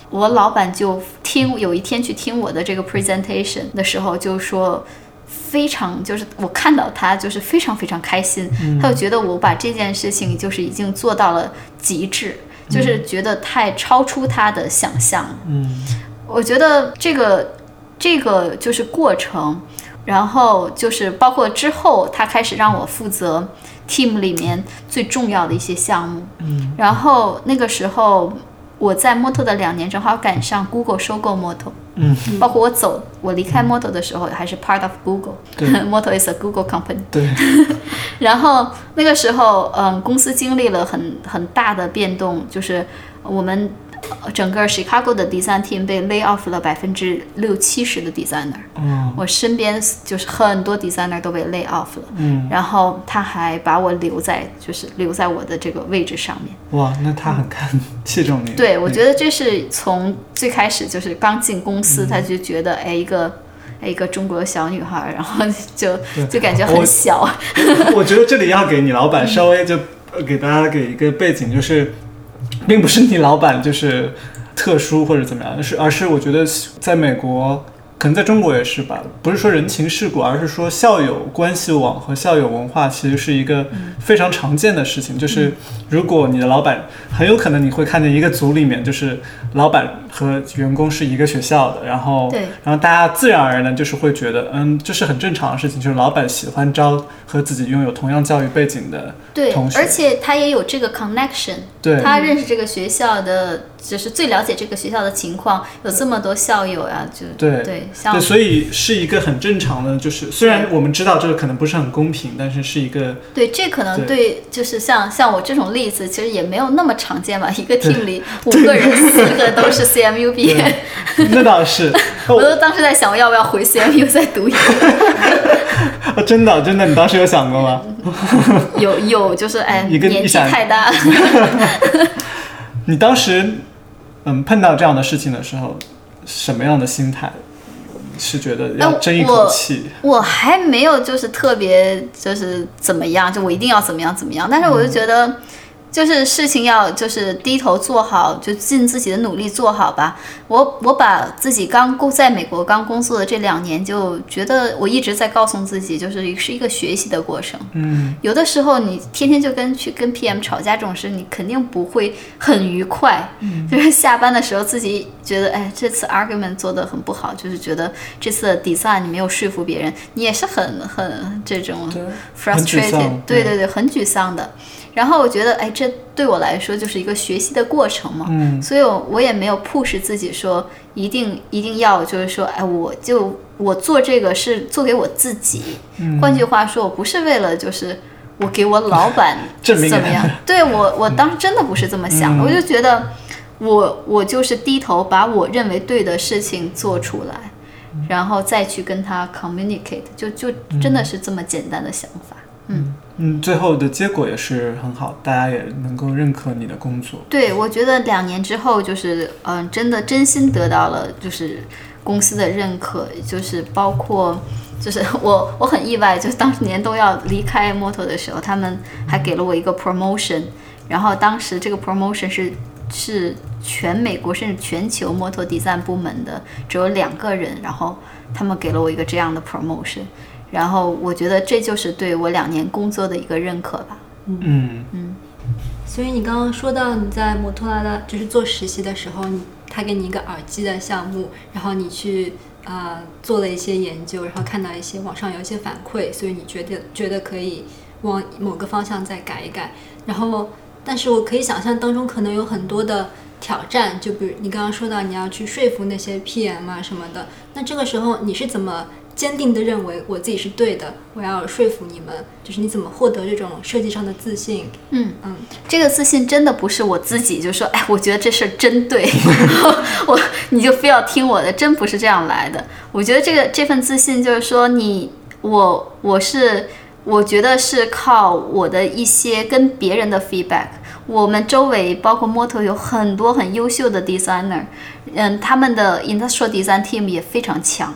我老板就听有一天去听我的这个 presentation 的时候，就说非常就是我看到他就是非常非常开心，他就觉得我把这件事情就是已经做到了极致。就是觉得太超出他的想象，嗯，我觉得这个这个就是过程，然后就是包括之后他开始让我负责 team 里面最重要的一些项目，嗯，然后那个时候。我在 Moto 的两年正好赶上 Google 收购 Moto，嗯，包括我走，我离开 Moto 的时候还是 part of Google，对，Moto is a Google company，对，然后那个时候，嗯，公司经历了很很大的变动，就是我们。整个 Chicago 的 design team 被 lay off 了百分之六七十的 designer，嗯，我身边就是很多 designer 都被 lay off 了，嗯，然后他还把我留在，就是留在我的这个位置上面。哇，那他很看器重你。对，我觉得这是从最开始就是刚进公司，他就觉得哎一个哎一个中国小女孩，然后就就感觉很小。我觉得这里要给你老板稍微就给大家给一个背景，就是。并不是你老板就是特殊或者怎么样，是而是我觉得在美国。可能在中国也是吧，不是说人情世故，而是说校友关系网和校友文化，其实是一个非常常见的事情。就是如果你的老板，很有可能你会看见一个组里面，就是老板和员工是一个学校的，然后，然后大家自然而然的就是会觉得，嗯，这是很正常的事情，就是老板喜欢招和自己拥有同样教育背景的同学，而且他也有这个 connection，对，他认识这个学校的。就是最了解这个学校的情况，有这么多校友呀，就对对，对，所以是一个很正常的，就是虽然我们知道这个可能不是很公平，但是是一个对，这可能对，就是像像我这种例子，其实也没有那么常见吧。一个 team 里五个人，四个都是 CMU 毕业，那倒是。我都当时在想，我要不要回 CMU 再读一个？真的真的，你当时有想过吗？有有，就是哎，年纪太大。你当时。嗯，碰到这样的事情的时候，什么样的心态？是觉得要争一口气？我还没有，就是特别，就是怎么样，就我一定要怎么样怎么样。但是我就觉得。就是事情要就是低头做好，就尽自己的努力做好吧。我我把自己刚工在美国刚工作的这两年，就觉得我一直在告诉自己，就是是一个学习的过程。嗯，有的时候你天天就跟去跟 PM 吵架这种事，你肯定不会很愉快。嗯，就是下班的时候自己觉得，哎，这次 argument 做的很不好，就是觉得这次 design 你没有说服别人，你也是很很这种 frustrated，对对对，很沮丧的。然后我觉得，哎，这这对我来说就是一个学习的过程嘛。嗯所以我我也没有 push 自己说一定一定要就是说，哎，我就我做这个是做给我自己。嗯换句话说，我不是为了就是我给我老板 怎么样？对我我当时真的不是这么想我就觉得我我就是低头把我认为对的事情做出来，然后再去跟他 communicate，就就真的是这么简单的想法。嗯，嗯最后的结果也是很好，大家也能够认可你的工作。对，我觉得两年之后，就是嗯、真的真心得到了就是公司的认可，就是包括就是 我我很意外，就是当年都要离开 Moto 的时候，他们还给了我一个 promotion，然后当时这个 promotion 是是全美国甚至全球 Moto Design 部门的只有两个人，然后他们给了我一个这样的 promotion，然后我觉得这就是对我两年工作的一个认可吧。嗯嗯所以你刚刚说到你在摩托罗拉就是做实习的时候，你他给你一个耳机的项目，然后你去呃做了一些研究，然后看到一些网上有一些反馈，所以你觉得觉得可以往某个方向再改一改。然后，但是我可以想象当中可能有很多的挑战，就比如你刚刚说到你要去说服那些 PM 啊什么的，那这个时候你是怎么？坚定的认为我自己是对的，我要说服你们，就是你怎么获得这种设计上的自信？嗯嗯，这个自信真的不是我自己就说，哎，我觉得这事儿真对，我你就非要听我的，真不是这样来的。我觉得这个这份自信就是说你，我我是我觉得是靠我的一些跟别人的 feedback。我们周围包括 Moto 有很多很优秀的 designer，嗯，他们的 industrial design team 也非常强。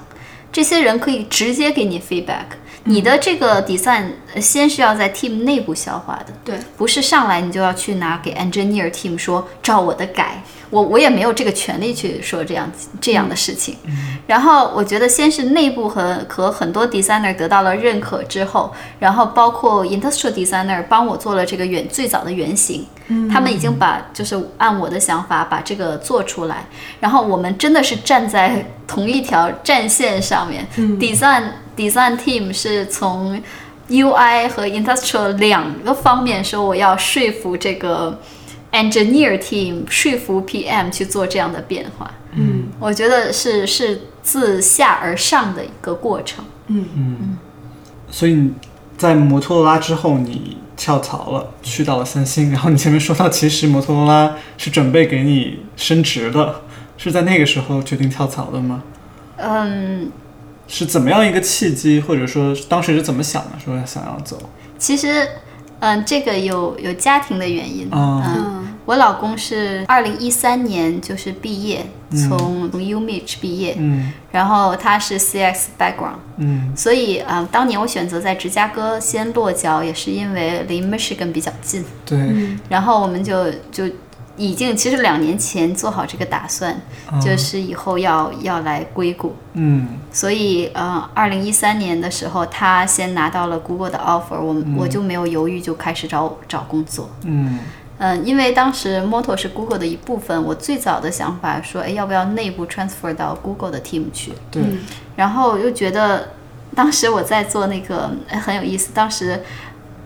这些人可以直接给你 feedback。你的这个 design 呃先是要在 team 内部消化的，对，不是上来你就要去拿给 engineer team 说照我的改，我我也没有这个权利去说这样这样的事情。然后我觉得先是内部和和很多 designer 得到了认可之后，然后包括 industrial designer 帮我做了这个原最早的原型，他们已经把就是按我的想法把这个做出来，然后我们真的是站在同一条战线上面、d e s i g n design team 是从 UI 和 industrial 两个方面说我要说服这个 engineer team 说服 PM 去做这样的变化。嗯我觉得是是自下而上的一个过程。嗯嗯所以你在摩托罗拉之后，你跳槽了，去到了三星。然后你前面说到，其实摩托罗拉是准备给你升职的，是在那个时候决定跳槽的吗？嗯，是怎么样一个契机，或者说当时是怎么想的，说想要走？其实，嗯，这个有有家庭的原因。啊嗯，我老公是二零一三年就是毕业，从从 UMich 毕业，嗯然后他是 CX background，嗯所以嗯，当年我选择在芝加哥先落脚，也是因为离 Michigan 比较近。对，嗯然后我们就就已经其实两年前做好这个打算，啊就是以后要要来硅谷。嗯所以，呃，二零一三年的时候，他先拿到了 Google 的 offer，我、我就没有犹豫，就开始找找工作。嗯嗯，因为当时 Moto 是 Google 的一部分，我最早的想法说，哎，要不要内部 transfer 到 Google 的 team 去？对，然后又觉得，当时我在做那个哎很有意思，当时。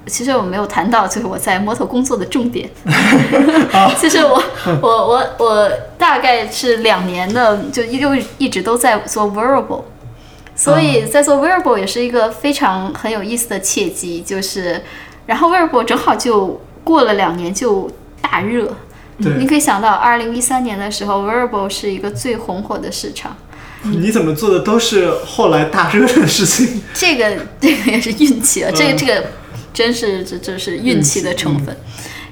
其实我没有谈到，就是我在 Moto 工作的重点。其实我我我我大概是两年的，就一就一直都在做 wearable，所以在做 wearable 也是一个非常很有意思的契机，就是然后 wearable 正好就过了两年就大热。对你可以想到，二零一三年的时候，wearable 是一个最红火的市场。你怎么做的都是后来大热的事情。这个这个也是运气啊，这个嗯这个真是这这是运气的成分。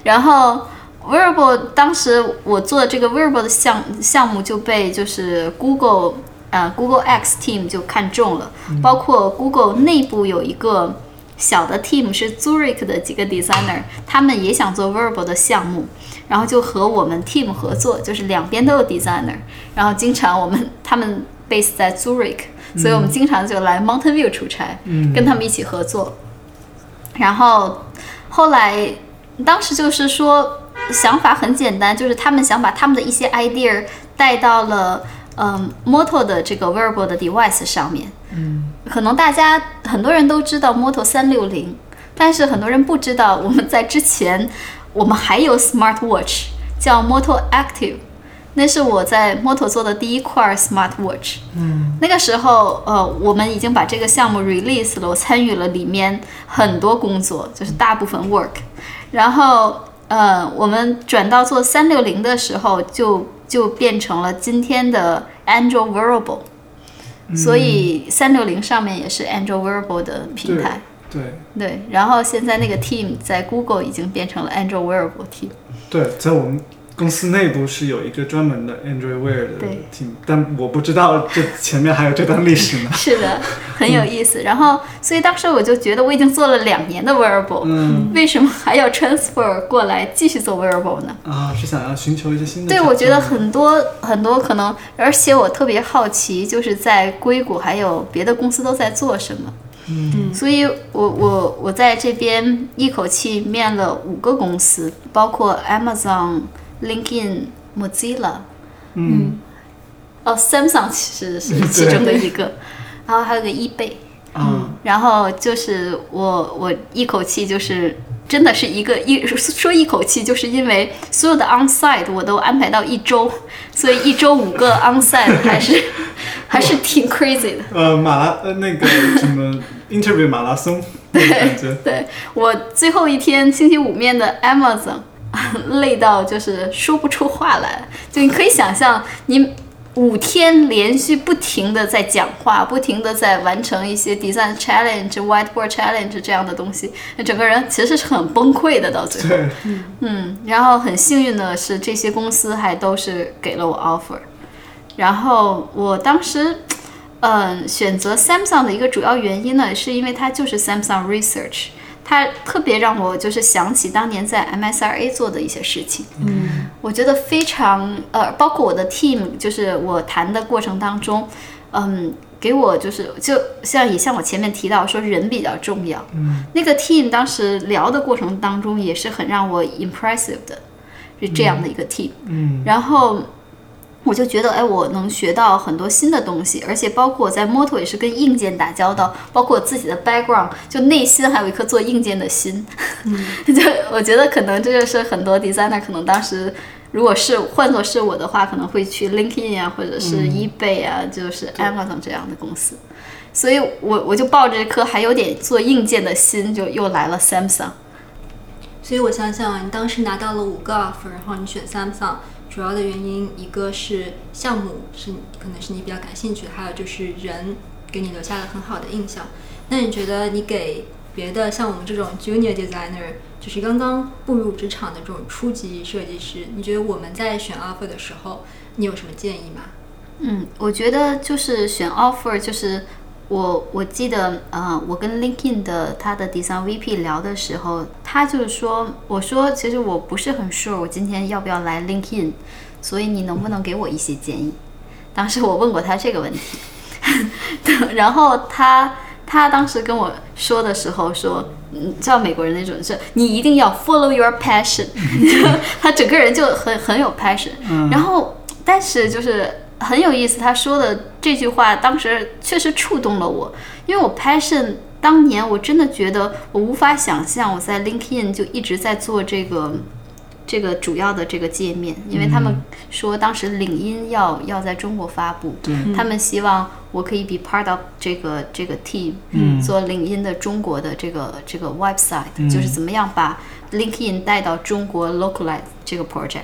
然后 Wearable 当时我做这个 Wearable 的项项目就被就是 Google 啊、Google X Team 就看中了，包括 Google 内部有一个小的 team 是 Zurich 的几个 designer，他们也想做 Wearable 的项目，然后就和我们 team 合作，就是两边都有 designer，然后经常我们他们 base 在 Zurich，所以我们经常就来 Mountain View 出差，跟他们一起合作。然后后来当时就是说想法很简单，就是他们想把他们的一些 idea 带到了嗯 Moto 的这个 wearable 的 device 上面。嗯，可能大家很多人都知道 Moto 三六零，但是很多人不知道我们在之前我们还有 smart watch 叫 Moto Active，那是我在 Moto 做的第一块 smart watch。嗯，那个时候呃，我们已经把这个项目 release 了，我参与了里面很多工作，就是大部分 work。然后呃，我们转到做三六零的时候，就就变成了今天的 Android Wearable。所以三六零上面也是 Android Wearable 的平台。对对，然后现在那个 team 在 Google 已经变成了 Android Wearable team。对，在我们公司内部是有一个专门的 Android Wear 的对 team，但我不知道这前面还有这段历史呢。是的，很有意思。然后，所以当时我就觉得我已经做了两年的 Wearable，、嗯为什么还要 transfer 过来继续做 Wearable 呢？啊，是想要寻求一些新的对，我觉得很多很多可能，而且我特别好奇，就是在硅谷还有别的公司都在做什么。嗯，所以我我我在这边一口气面了五个公司，包括 Amazon、LinkedIn、Mozilla，嗯哦，Samsung 其实是其中的一个，然后还有个 eBay。嗯然后就是我我一口气就是真的是一个一说一口气，就是因为所有的 onsite 我都安排到一周，所以一周五个 onsite 还是 还是挺 crazy 的。呃马拉呃那个什么 interview 马拉松那种感觉。对我最后一天星期五面的 Amazon，累到就是说不出话来，就你可以想象你。五天连续不停的在讲话，不停的在完成一些 design challenge、whiteboard challenge 这样的东西，那整个人其实是很崩溃的到最后。嗯，然后很幸运的是，这些公司还都是给了我 offer。然后我当时，嗯，选择 Samsung 的一个主要原因呢，是因为它就是 Samsung Research，它特别让我就是想起当年在 MSRA 做的一些事情。嗯，我觉得非常呃，包括我的 team，就是我谈的过程当中，嗯。给我就是就像也像我前面提到说人比较重要，嗯，那个 team 当时聊的过程当中也是很让我 impressive 的，是这样的一个 team，嗯。然后我就觉得，哎，我能学到很多新的东西，而且包括我在 Moto 也是跟硬件打交道，包括我自己的 background，就内心还有一颗做硬件的心。就我觉得可能这就是很多 designer 可能当时如果是换作是我的话，可能会去 LinkedIn 啊，或者是 eBay 啊，就是 Amazon 这样的公司。所以我我就抱着一颗还有点做硬件的心，就又来了 Samsung。所以我想想，你当时拿到了五个 offer，然后你选 Samsung，主要的原因一个是项目是可能是你比较感兴趣的，还有就是人给你留下了很好的印象。那你觉得你给别的像我们这种 junior designer，就是刚刚步入职场的这种初级设计师，你觉得我们在选 offer 的时候，你有什么建议吗？嗯，我觉得就是选 offer，就是我我记得，呃，我跟 LinkedIn 的他的 design VP 聊的时候，他就是说，我说其实我不是很 sure 我今天要不要来 LinkedIn，所以你能不能给我一些建议？当时我问过他这个问题，然后他他当时跟我说的时候说，嗯，知道美国人那种是，你一定要 follow your passion，他整个人就很很有 passion，、然后但是就是很有意思，他说的这句话当时确实触动了我，因为我 passion 当年我真的觉得我无法想象我在 LinkedIn 就一直在做这个。这个主要的这个界面，因为他们说当时领英要要在中国发布，对他们希望我可以 be part of 这个这个 team，、嗯做领英的中国的这个这个 website，、嗯就是怎么样把 LinkedIn 带到中国 localize 这个 project。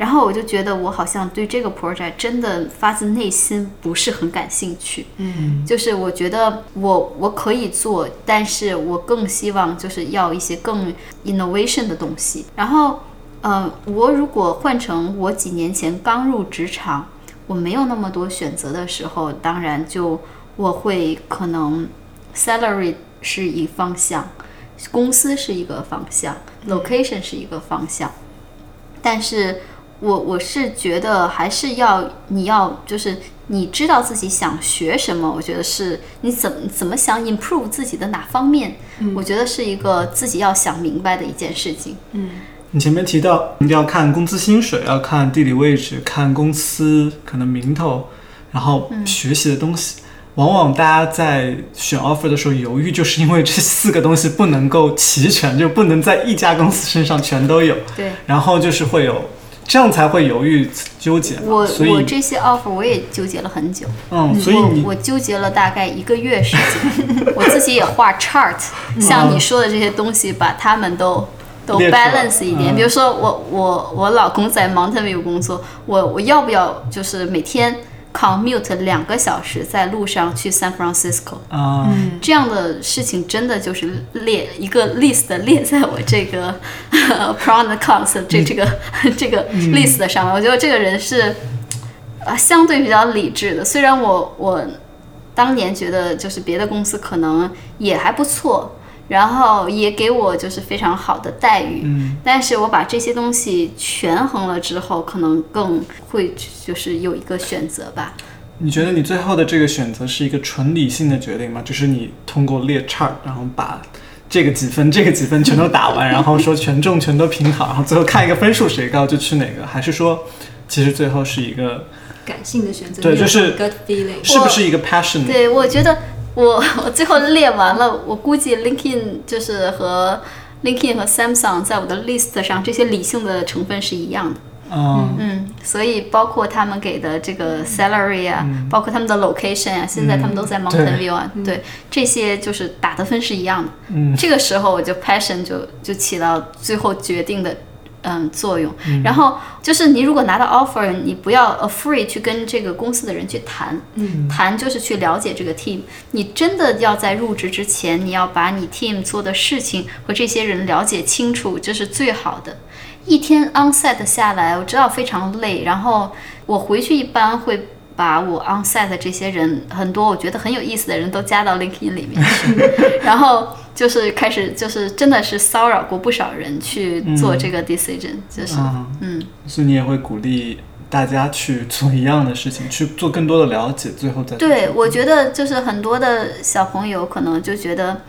然后我就觉得我好像对这个 project 真的发自内心不是很感兴趣，嗯，就是我觉得我我可以做，但是我更希望就是要一些更 innovation 的东西。然后，呃，我如果换成我几年前刚入职场，我没有那么多选择的时候，当然就我会可能 salary 是一方向，公司是一个方向，location 是一个方向，但是我我是觉得还是要你要就是你知道自己想学什么，我觉得是你怎么怎么想 improve 自己的哪方面，我觉得是一个自己要想明白的一件事情。嗯你前面提到要看工资薪水，要看地理位置，看公司可能名头，然后学习的东西。往往大家在选 offer 的时候犹豫，就是因为这四个东西不能够齐全，就不能在一家公司身上全都有。对，然后就是会有这样才会犹豫纠结。我我这些 offer 我也纠结了很久，嗯，所以我我纠结了大概一个月时间，我自己也画 chart，像你说的这些东西，把它们都。都 balance 一点，嗯比如说我我我老公在 Mountain View 工作，我我要不要就是每天 commute 两个小时在路上去 San Francisco？啊、这样的事情真的就是列一个 list 列在我这个 pro and cons 的这这个 这个 list 上面。我觉得这个人是啊相对比较理智的，虽然我我当年觉得就是别的公司可能也还不错。然后也给我就是非常好的待遇，嗯但是我把这些东西权衡了之后，可能更会就是有一个选择吧。你觉得你最后的这个选择是一个纯理性的决定吗？就是你通过列 chart，然后把这个几分、这个几分全都打完，然后说权重全都评好，然后最后看一个分数谁高就去哪个，还是说其实最后是一个感性的选择，对就是。是不是一个 passion？对，我觉得我我最后列完了，我估计 LinkedIn 就是和 LinkedIn 和 Samsung 在我的 list 上这些理性的成分是一样的。嗯。嗯，所以包括他们给的这个 salary 啊，包括他们的 location 啊，现在他们都在 Mountain View 啊，对，这些就是打的分是一样的。嗯。这个时候我就 passion 就就起到最后决定的嗯作用。然后就是你如果拿到 offer，你不要 afraid 去跟这个公司的人去谈，嗯，谈就是去了解这个 team。你真的要在入职之前，你要把你 team 做的事情和这些人了解清楚，这是最好的。一天 onsite 下来，我知道非常累，然后我回去一般会把我 onsite 的这些人，很多我觉得很有意思的人都加到 LinkedIn 里面去，然后就是开始就是真的是骚扰过不少人去做这个 decision，、就是嗯嗯，所以你也会鼓励大家去做一样的事情，去做更多的了解，最后再对，我觉得就是很多的小朋友可能就觉得，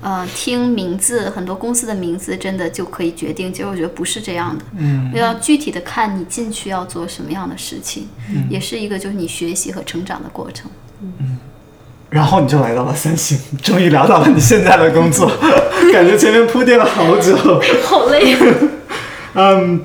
呃，听名字，很多公司的名字真的就可以决定，其实我觉得不是这样的。嗯要具体的看你进去要做什么样的事情，嗯也是一个就是你学习和成长的过程。嗯然后你就来到了三星，终于聊到了你现在的工作，感觉前面铺垫了好久。好累。嗯，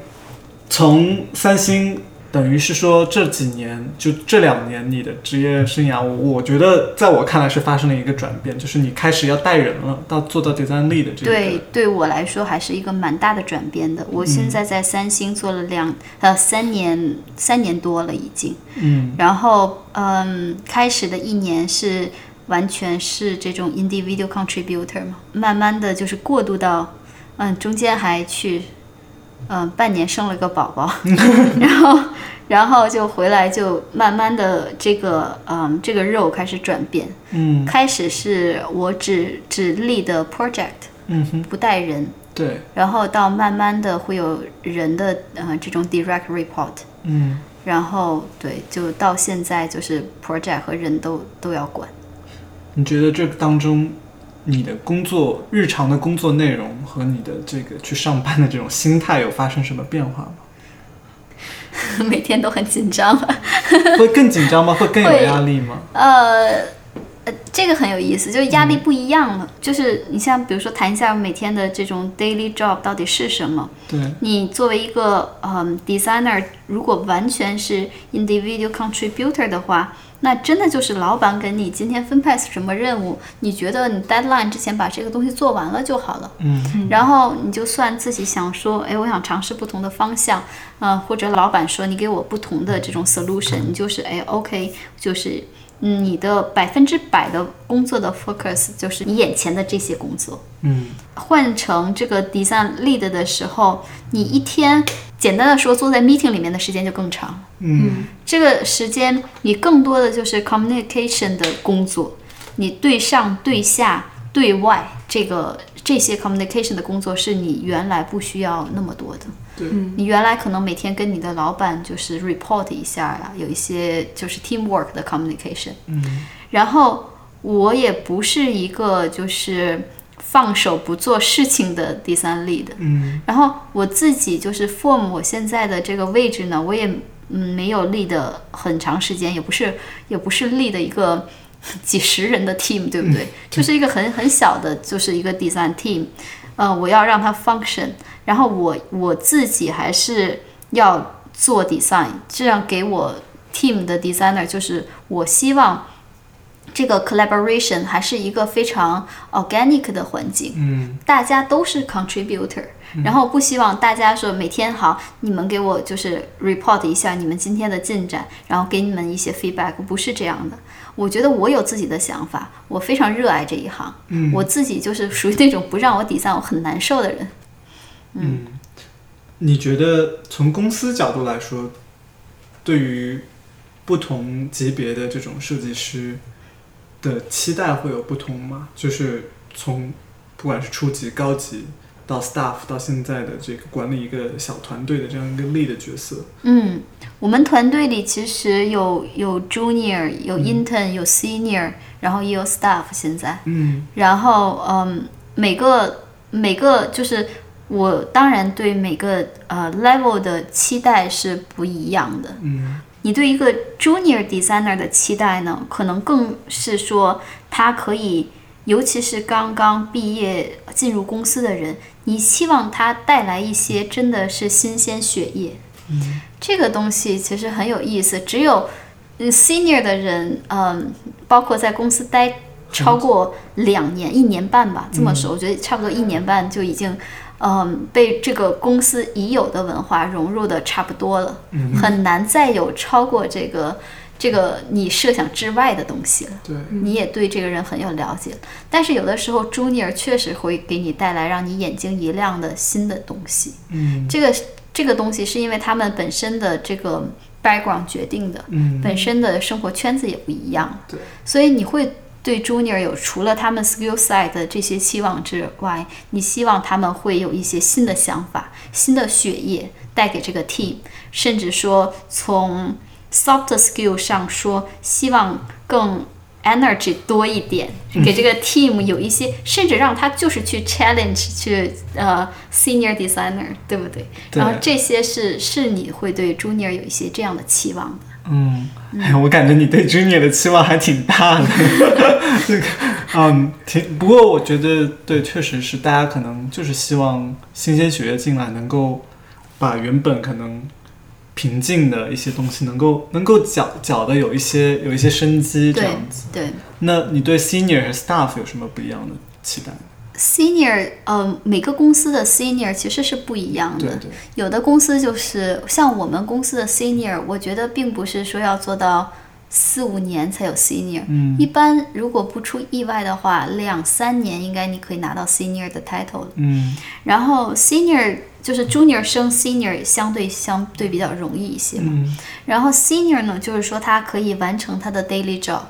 从三星等于是说这几年，就这两年你的职业生涯，我我觉得在我看来是发生了一个转变，就是你开始要带人了，到做到 design lead 的这个。对，对我来说还是一个蛮大的转变的。我现在在三星做了两呃三年三年多了已经，嗯然后嗯，开始的一年是完全是这种 individual contributor 嘛，慢慢的就是过渡到嗯中间还去嗯半年生了个宝宝，然后然后就回来就慢慢的这个嗯这个肉开始转变，嗯开始是我只只 lead project 嗯哼，不带人。对，然后到慢慢的会有人的呃这种 direct report，嗯。然后对，就到现在就是 project 和人都都要管。你觉得这当中，你的工作日常的工作内容和你的这个去上班的这种心态有发生什么变化吗？每天都很紧张。会更紧张吗？会更有压力吗？呃，呃，这个很有意思，就是压力不一样了。就是你像比如说谈一下每天的这种 daily job 到底是什么？对，你作为一个嗯 designer，如果完全是 individual contributor 的话，那真的就是老板给你今天分派什么任务，你觉得你 deadline 之前把这个东西做完了就好了。嗯然后你就算自己想说，哎，我想尝试不同的方向，嗯、或者老板说你给我不同的这种 solution，你就是哎，OK，就是嗯你的百分之百的工作的 focus 就是你眼前的这些工作。嗯换成这个 design lead 的时候，你一天简单的说，坐在 meeting 里面的时间就更长。嗯这个时间你更多的就是 communication 的工作，你对上、对下、对外这个这些 communication 的工作是你原来不需要那么多的。对，你原来可能每天跟你的老板就是 report 一下呀，有一些就是 teamwork 的 communication。嗯然后我也不是一个就是放手不做事情的第三 lead，嗯然后我自己就是 form 我现在的这个位置呢，我也嗯没有立的很长时间，也不是也不是立的一个 几十人的 team，对不对？就是一个很很小的，就是一个 design team。呃，我要让它 function，然后我我自己还是要做 design，这样给我 team 的 designer，就是我希望这个 collaboration 还是一个非常 organic 的环境，嗯。大家都是 contributor，然后不希望大家说每天好，你们给我就是 report 一下你们今天的进展，然后给你们一些 feedback，不是这样的。我觉得我有自己的想法，我非常热爱这一行，嗯我自己就是属于那种不让我抵散我很难受的人。嗯，你觉得从公司角度来说，对于不同级别的这种设计师的期待会有不同吗？就是从不管是初级、高级到 staff 到现在的这个管理一个小团队的这样一个 lead 的角色，嗯，我们团队里其实有有 junior，有 intern，、有 senior，然后也有 staff 现在。嗯然后嗯，每个每个就是我当然对每个呃 level 的期待是不一样的。嗯你对一个 junior designer 的期待呢，可能更是说他可以，尤其是刚刚毕业进入公司的人，你希望他带来一些真的是新鲜血液。嗯这个东西其实很有意思，只有嗯 senior 的人，嗯，包括在公司待超过两年、一年半吧，这么说，我觉得差不多一年半就已经，嗯，被这个公司已有的文化融入的差不多了，嗯，很难再有超过这个这个你设想之外的东西了。对，你也对这个人很有了解，但是有的时候 junior 确实会给你带来让你眼睛一亮的新的东西。嗯。这个这个东西是因为他们本身的这个 background 决定的，嗯。本身的生活圈子也不一样，对，所以你会对 junior 有除了他们 skill side 的这些期望之外，你希望他们会有一些新的想法、新的血液带给这个 team，甚至说从 soft skill 上说，希望更 energy 多一点，给这个 team 有一些，甚至让他就是去 challenge 去呃 senior designer，对不对？对然后这些是是你会对 junior 有一些这样的期望的。嗯，哎，我感觉你对 Junior 的期望还挺大的。这个，嗯，挺。不过我觉得，对，确实是大家可能就是希望新鲜血液进来，能够把原本可能平静的一些东西，能够能够搅搅的有一些有一些生机这对样子。对那你对 Senior 和 Staff 有什么不一样的期待？，senior，呃，每个公司的 senior 其实是不一样的。对对，有的公司就是像我们公司的 senior，我觉得并不是说要做到四五年才有 senior，、嗯一般如果不出意外的话，两三年应该你可以拿到 senior 的 title 了。嗯然后 senior 就是 junior 升 senior 相对相对比较容易一些嘛。嗯。然后 senior 呢，就是说他可以完成他的 daily job，、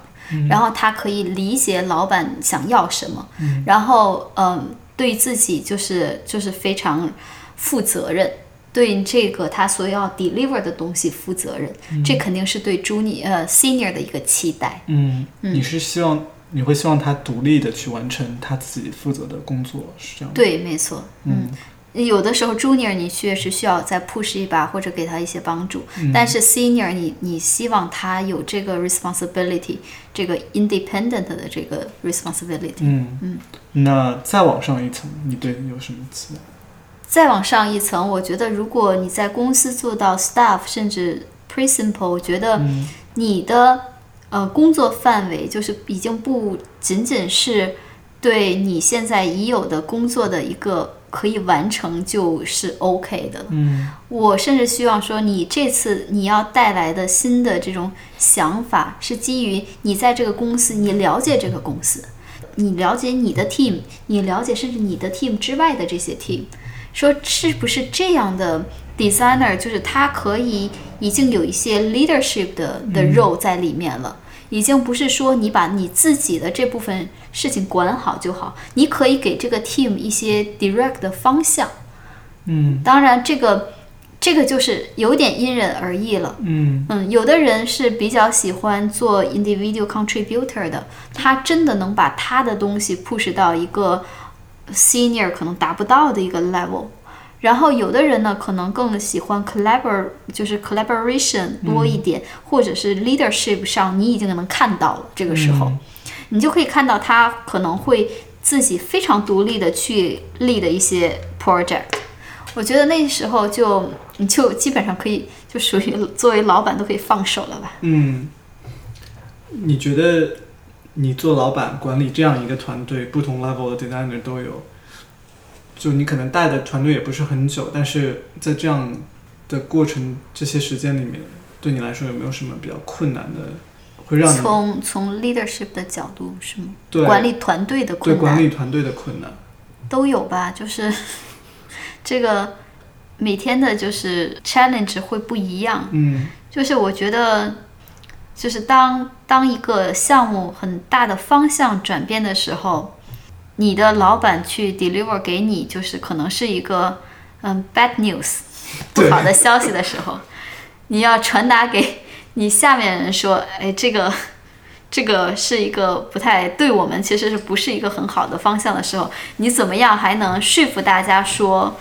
然后他可以理解老板想要什么，然后嗯，对自己就是就是非常负责任，对这个他所要 deliver 的东西负责任，这肯定是对 junior 呃 senior 的一个期待。嗯，你是希望你会希望他独立的去完成他自己负责的工作，是这样吗？对，没错，嗯有的时候 junior 你确实需要再 push 一把，或者给他一些帮助，嗯但是 senior 你你希望他有这个 responsibility，这个 independent 的这个 responsibility。嗯嗯，那再往上一层，你对有什么期待？再往上一层，我觉得如果你在公司做到 staff 甚至 principal，我觉得嗯你的呃工作范围就是已经不仅仅是对你现在已有的工作的一个可以完成就是 OK 的。嗯我甚至希望说，你这次你要带来的新的这种想法，是基于你在这个公司，你了解这个公司，你了解你的 team，你了解甚至你的 team 之外的这些 team，说是不是这样的 designer，就是他可以已经有一些 leadership 的的 role 在里面了。已经不是说你把你自己的这部分事情管好就好，你可以给这个 team 一些 direct 的方向。嗯当然，这个这个就是有点因人而异了。嗯嗯，有的人是比较喜欢做 individual contributor 的，他真的能把他的东西 push 到一个 senior 可能达不到的一个 level。然后有的人呢，可能更喜欢 collabor，就是 collaboration 多一点，或者是 leadership 上你已经能看到了。这个时候，你就可以看到他可能会自己非常独立的去立的一些 project。我觉得那时候就你就基本上可以就属于作为老板都可以放手了吧。嗯，你觉得你做老板管理这样一个团队，不同 level 的 designer 都有。就你可能带的团队也不是很久，但是在这样的过程这些时间里面，对你来说有没有什么比较困难的，会让你从从 leadership 的角度是吗？对管理团队的困对难管理团队的困难？都有吧，就是 这个每天的就是 challenge 会不一样。嗯就是我觉得，就是当当一个项目很大的方向转变的时候，你的老板去 deliver 给你，就是可能是一个嗯 bad news 不好的消息的时候，你要传达给你下面人说，哎，这个这个是一个不太对我们其实是不是一个很好的方向的时候，你怎么样还能说服大家说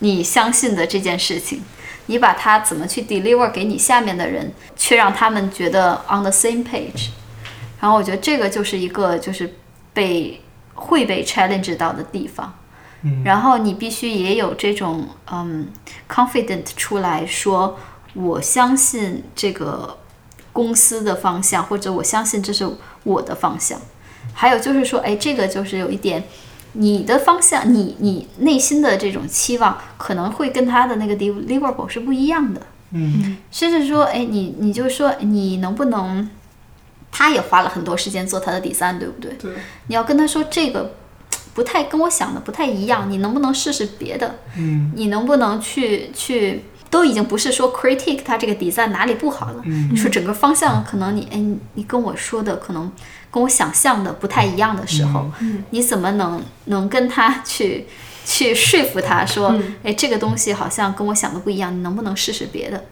你相信的这件事情？你把它怎么去 deliver 给你下面的人，却让他们觉得 on the same page。然后我觉得这个就是一个就是被会被 challenge 到的地方。嗯然后你必须也有这种嗯 confident 出来说，我相信这个公司的方向，或者我相信这是我的方向。还有就是说，哎，这个就是有一点，你的方向，你你内心的这种期望，可能会跟他的那个 deliverable 是不一样的。嗯甚至说，哎，你你就说你能不能，他也花了很多时间做他的 design，对不对？对你要跟他说这个不太跟我想的不太一样，你能不能试试别的？嗯你能不能去去？都已经不是说 critique 他这个 design 哪里不好了，嗯你说整个方向可能你哎你你跟我说的可能跟我想象的不太一样的时候，你怎么能能跟他去 去说服他说，哎这个东西好像跟我想的不一样，你能不能试试别的？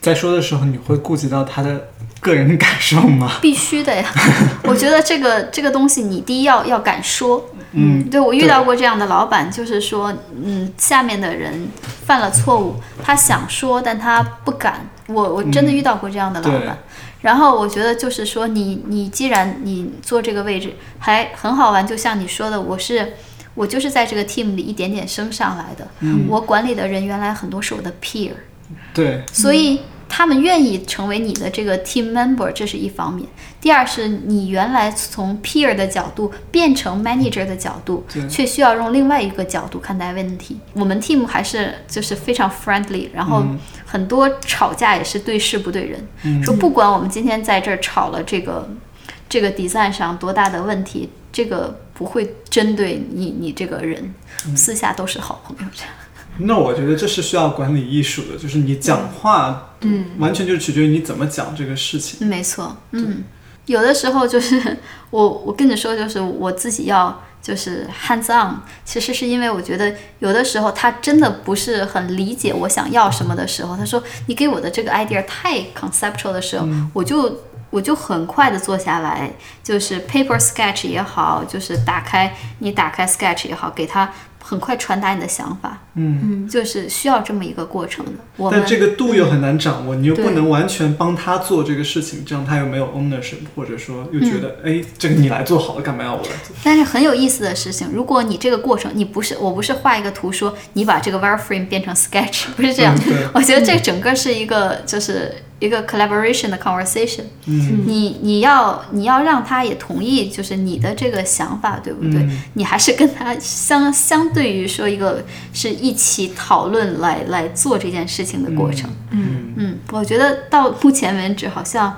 在说的时候，你会顾及到他的个人感受吗？必须的呀！我觉得这个这个东西，你第一要要敢说。嗯，对我遇到过这样的老板，就是说，嗯，下面的人犯了错误，他想说，但他不敢。我我真的遇到过这样的老板。对然后我觉得就是说你，你既然你坐这个位置还很好玩，就像你说的，我是我就是在这个 team 里一点点升上来的。嗯我管理的人原来很多是我的 peer。对，所以他们愿意成为你的这个 team member，这是一方面。第二是你原来从 peer 的角度变成 manager 的角度对，却需要用另外一个角度看待问题。我们 team 还是就是非常 friendly，然后嗯很多吵架也是对事不对人。嗯说不管我们今天在这儿吵了这个这个 design 上多大的问题，这个不会针对你你这个人，嗯私下都是好朋友这样。那我觉得这是需要管理艺术的，就是你讲话，嗯，完全就是取决于你怎么讲这个事情。没错，嗯，有的时候就是 我我跟你说，就是我自己要就是 hands on，其实是因为我觉得有的时候他真的不是很理解我想要什么的时候，他说你给我的这个 idea 太 conceptual 的时候，我就。我就很快的坐下来，就是 paper sketch 也好，就是打开你打开 sketch 也好，给他很快传达你的想法，嗯，就是需要这么一个过程的。我但这个度又很难掌握，你又不能完全帮他做这个事情，这样他又没有 ownership，或者说又觉得，哎、这个你来做好了，干嘛要我来做？但是很有意思的事情，如果你这个过程，你不是我不是画一个图说你把这个 wireframe 变成 sketch，不是这样。嗯我觉得这整个是一个就是一个 collaboration 的 conversation。嗯你你要你要让他也同意，就是你的这个想法，对不对？嗯你还是跟他相相对于说一个是一起讨论来来做这件事情的过程。嗯嗯，我觉得到目前为止好像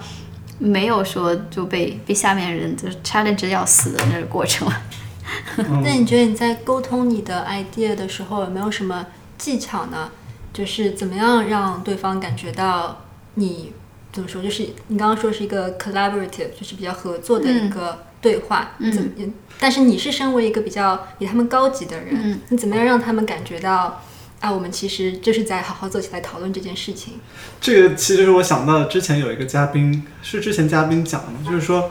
没有说就被被下面人就是 challenge 要死的那个过程。那你觉得你在沟通你的 idea 的时候有没有什么技巧呢？就是怎么样让对方感觉到你怎么说？就是你刚刚说是一个 collaborative，就是比较合作的一个对话。嗯怎么？但是你是身为一个比较比他们高级的人，嗯你怎么样让他们感觉到啊，我们其实就是在好好坐起来讨论这件事情？这个其实是我想到之前有一个嘉宾，是之前嘉宾讲的，就是说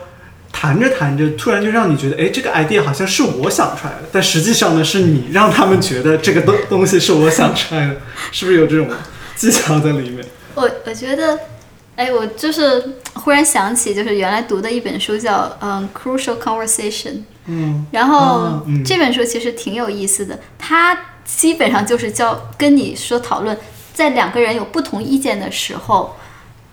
谈着谈着，突然就让你觉得，哎，这个 idea 好像是我想出来的，但实际上呢，是你让他们觉得这个东东西是我想出来的，是不是有这种技巧在里面？我我觉得，哎，我就是忽然想起，就是原来读的一本书叫嗯《Crucial Conversation》，嗯，然后这本书其实挺有意思的，它基本上就是教跟你说讨论，在两个人有不同意见的时候，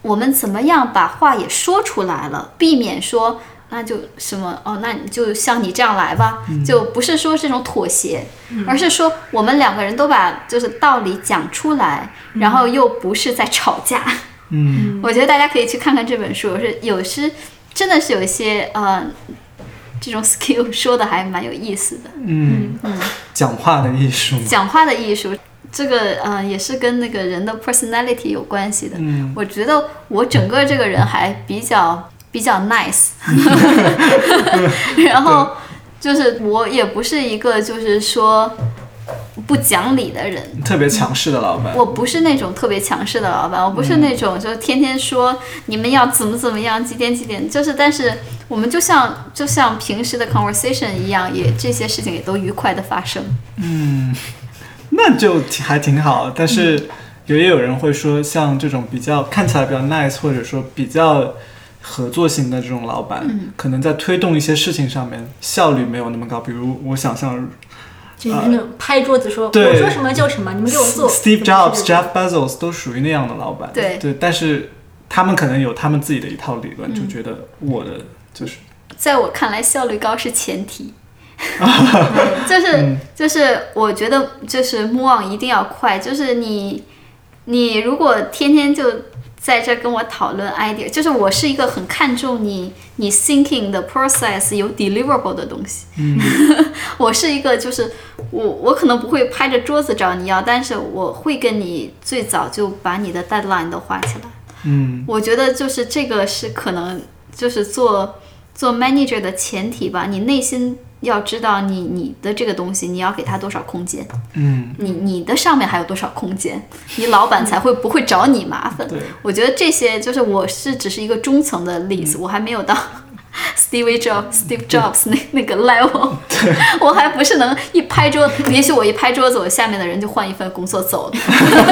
我们怎么样把话也说出来了，避免说那就什么哦，那你就像你这样来吧，就不是说这种妥协，而是说我们两个人都把就是道理讲出来，然后又不是在吵架。嗯 我觉得大家可以去看看这本书，是有时真的是有一些呃这种 skill 说的还蛮有意思的。嗯讲话的艺术，讲话的艺术，这个呃也是跟那个人的 personality 有关系的。嗯我觉得我整个这个人还比较比较 nice，然后就是我也不是一个就是说不讲理的人。特别强势的老板，我不是那种特别强势的老板，我不是那种就天天说你们要怎么怎么样，几点几点，就是但是我们就像就像平时的 conversation 一样，也这些事情也都愉快的发生。嗯那就还挺好。但是有也有人会说，像这种比较看起来比较 nice，或者说比较合作型的这种老板，可能在推动一些事情上面效率没有那么高。比如我想象就是那种拍桌子说，对我说什么就什么，你们给我做。Steve Jobs、Jeff Bezos 都属于那样的老板。对对，但是他们可能有他们自己的一套理论，就觉得我的就是在我看来，效率高是前提。就 是就是，我觉得就是 move on 一定要快。就是你你如果天天就在这跟我讨论 idea，就是我是一个很看重你你 thinking 的 process 有 deliverable 的东西。嗯 我是一个就是我我可能不会拍着桌子找你要，但是我会跟你最早就把你的 deadline 都画起来。嗯我觉得就是这个是可能就是做做 manager 的前提吧，你内心要知道你你的这个东西你要给他多少空间，嗯，你你的上面还有多少空间，你老板才会不会找你麻烦。对，我觉得这些就是我是只是一个中层的例子，我还没有到 Steve Jobs Steve Jobs 那那个 level，我还不是能一拍桌子，也许我一拍桌子，我下面的人就换一份工作走了。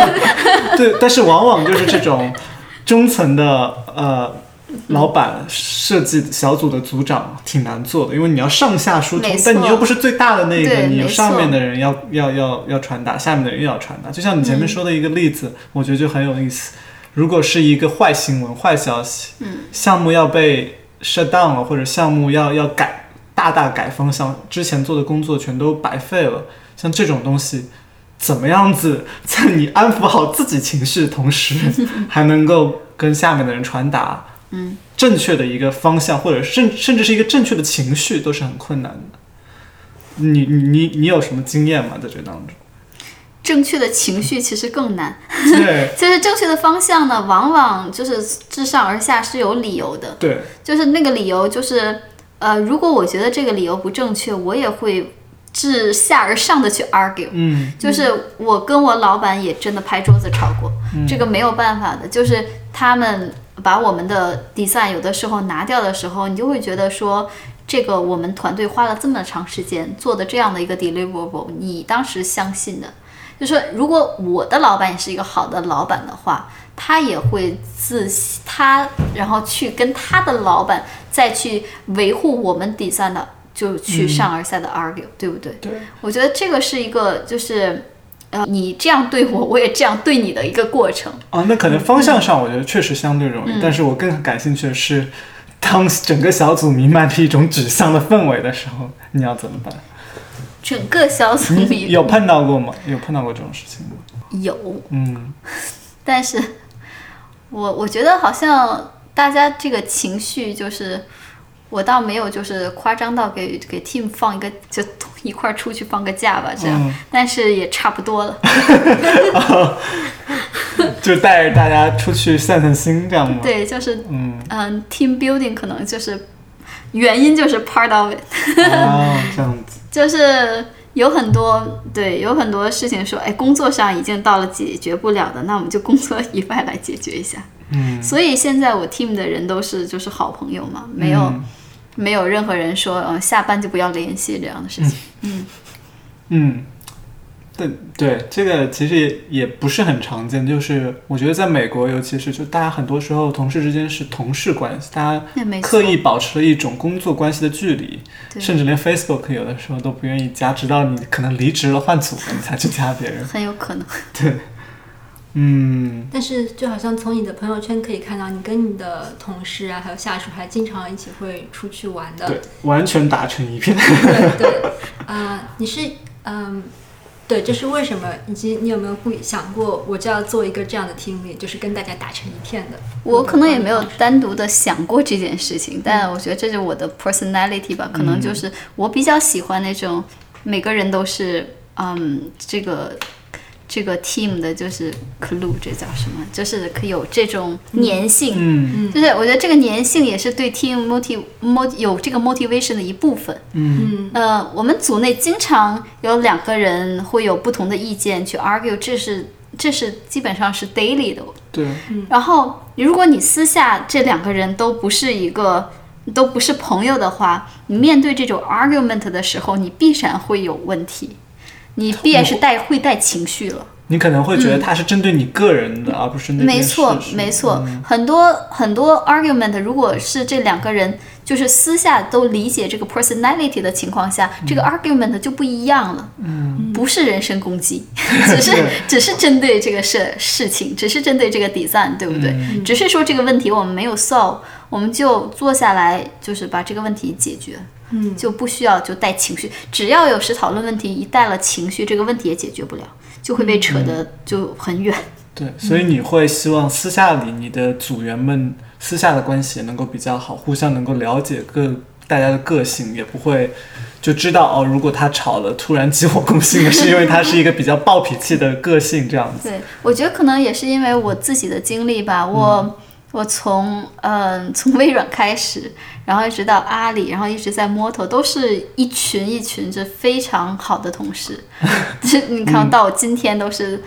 对，但是往往就是这种中层的呃老板设计小组的组长挺难做的，因为你要上下疏通但你又不是最大的那个，你上面的人要要要要传达，下面的人又要传达。就像你前面说的一个例子，我觉得就很有意思。如果是一个坏新闻、坏消息，嗯，项目要被 shut down 了，或者项目要要改大大改方向，之前做的工作全都白费了，像这种东西，怎么样子在你安抚好自己情绪的同时，还能够跟下面的人传达，嗯，正确的一个方向，或者甚甚至是一个正确的情绪，都是很困难的。你你你你有什么经验吗？在这当中？正确的情绪其实更难。对 就是正确的方向呢，往往就是自上而下是有理由的，对，就是那个理由就是，呃，如果我觉得这个理由不正确，我也会自下而上的去 argue。嗯就是我跟我老板也真的拍桌子吵过，这个没有办法的。就是他们把我们的 design 有的时候拿掉的时候，你就会觉得说，这个我们团队花了这么长时间做的这样的一个 deliverable，你当时相信的，就说如果我的老板也是一个好的老板的话，他也会自他然后去跟他的老板再去维护我们 design 的，就去上而下的 argue，、对不对？对，我觉得这个是一个就是。呃，你这样对我，我也这样对你的一个过程。啊，那可能方向上我觉得确实相对容易，但是我更感兴趣的是，当整个小组弥漫着一种指向的氛围的时候，你要怎么办？整个小组有碰到过吗？有碰到过这种事情吗？有，嗯 但是我我觉得好像大家这个情绪就是，我倒没有就是夸张到给给 team 放一个就 一块儿出去放个假吧，这样，嗯但是也差不多了。就带着大家出去散散心，这样吗？，对，就是嗯，嗯，team building 可能就是原因就是 part of it。哦，这样子，就是有很多对，有很多事情说，哎，工作上已经到了解决不了的，那我们就工作以外来解决一下。嗯，所以现在我 team 的人都是就是好朋友嘛，没有、嗯没有任何人说，嗯，下班就不要联系这样的事情。嗯嗯，对对，这个其实也也不是很常见。就是我觉得在美国，尤其是就大家很多时候同事之间是同事关系，大家刻意保持了一种工作关系的距离，甚至连 Facebook 有的时候都不愿意加，直到你可能离职了换组了，你才去加别人。很有可能。对，嗯，但是就好像从你的朋友圈可以看到，你跟你的同事啊，还有下属还经常一起会出去玩的。对，完全打成一片。对对，啊、你是嗯，对，这是为什么？以及你有没有故想过，我就要做一个这样的 team lead，就是跟大家打成一片的？我可能也没有单独的想过这件事情，但我觉得这是我的 personality 吧，可能就是我比较喜欢那种每个人都是嗯这个这个 team 的，就是 clue，这叫什么？就是可以有这种粘性。嗯就是我觉得这个粘性也是对 team motiv mot 有这个 motivation 的一部分。嗯呃，我们组内经常有两个人会有不同的意见去 argue，这是这是基本上是 daily 的。对，然后，如果你私下这两个人都不是一个都不是朋友的话，你面对这种 argument 的时候，你必然会有问题，你必然是带会带情绪了。你可能会觉得它是针对你个人的，而不是那件没错没错，嗯很多很多 argument，如果是这两个人就是私下都理解这个 personality 的情况下，这个 argument 就不一样了。嗯，不是人身攻击，只是只是针对这个事事情，只是针对这个 design，对不对？只是说这个问题我们没有 solve，我们就坐下来就是把这个问题解决。嗯，就不需要就带情绪，只要有时讨论问题，一带了情绪，这个问题也解决不了，就会被扯得就很远。对，所以你会希望私下里你的组员们私下的关系也能够比较好，互相能够了解各大家的个性，也不会就知道哦，如果他吵了，突然激火攻心的，是因为他是一个比较暴脾气的个性这样子。对，我觉得可能也是因为我自己的经历吧，我、我从嗯、从微软开始，然后一直到阿里，然后一直在 Moto，都是一群一群这非常好的同事，就是你看到我今天都是。嗯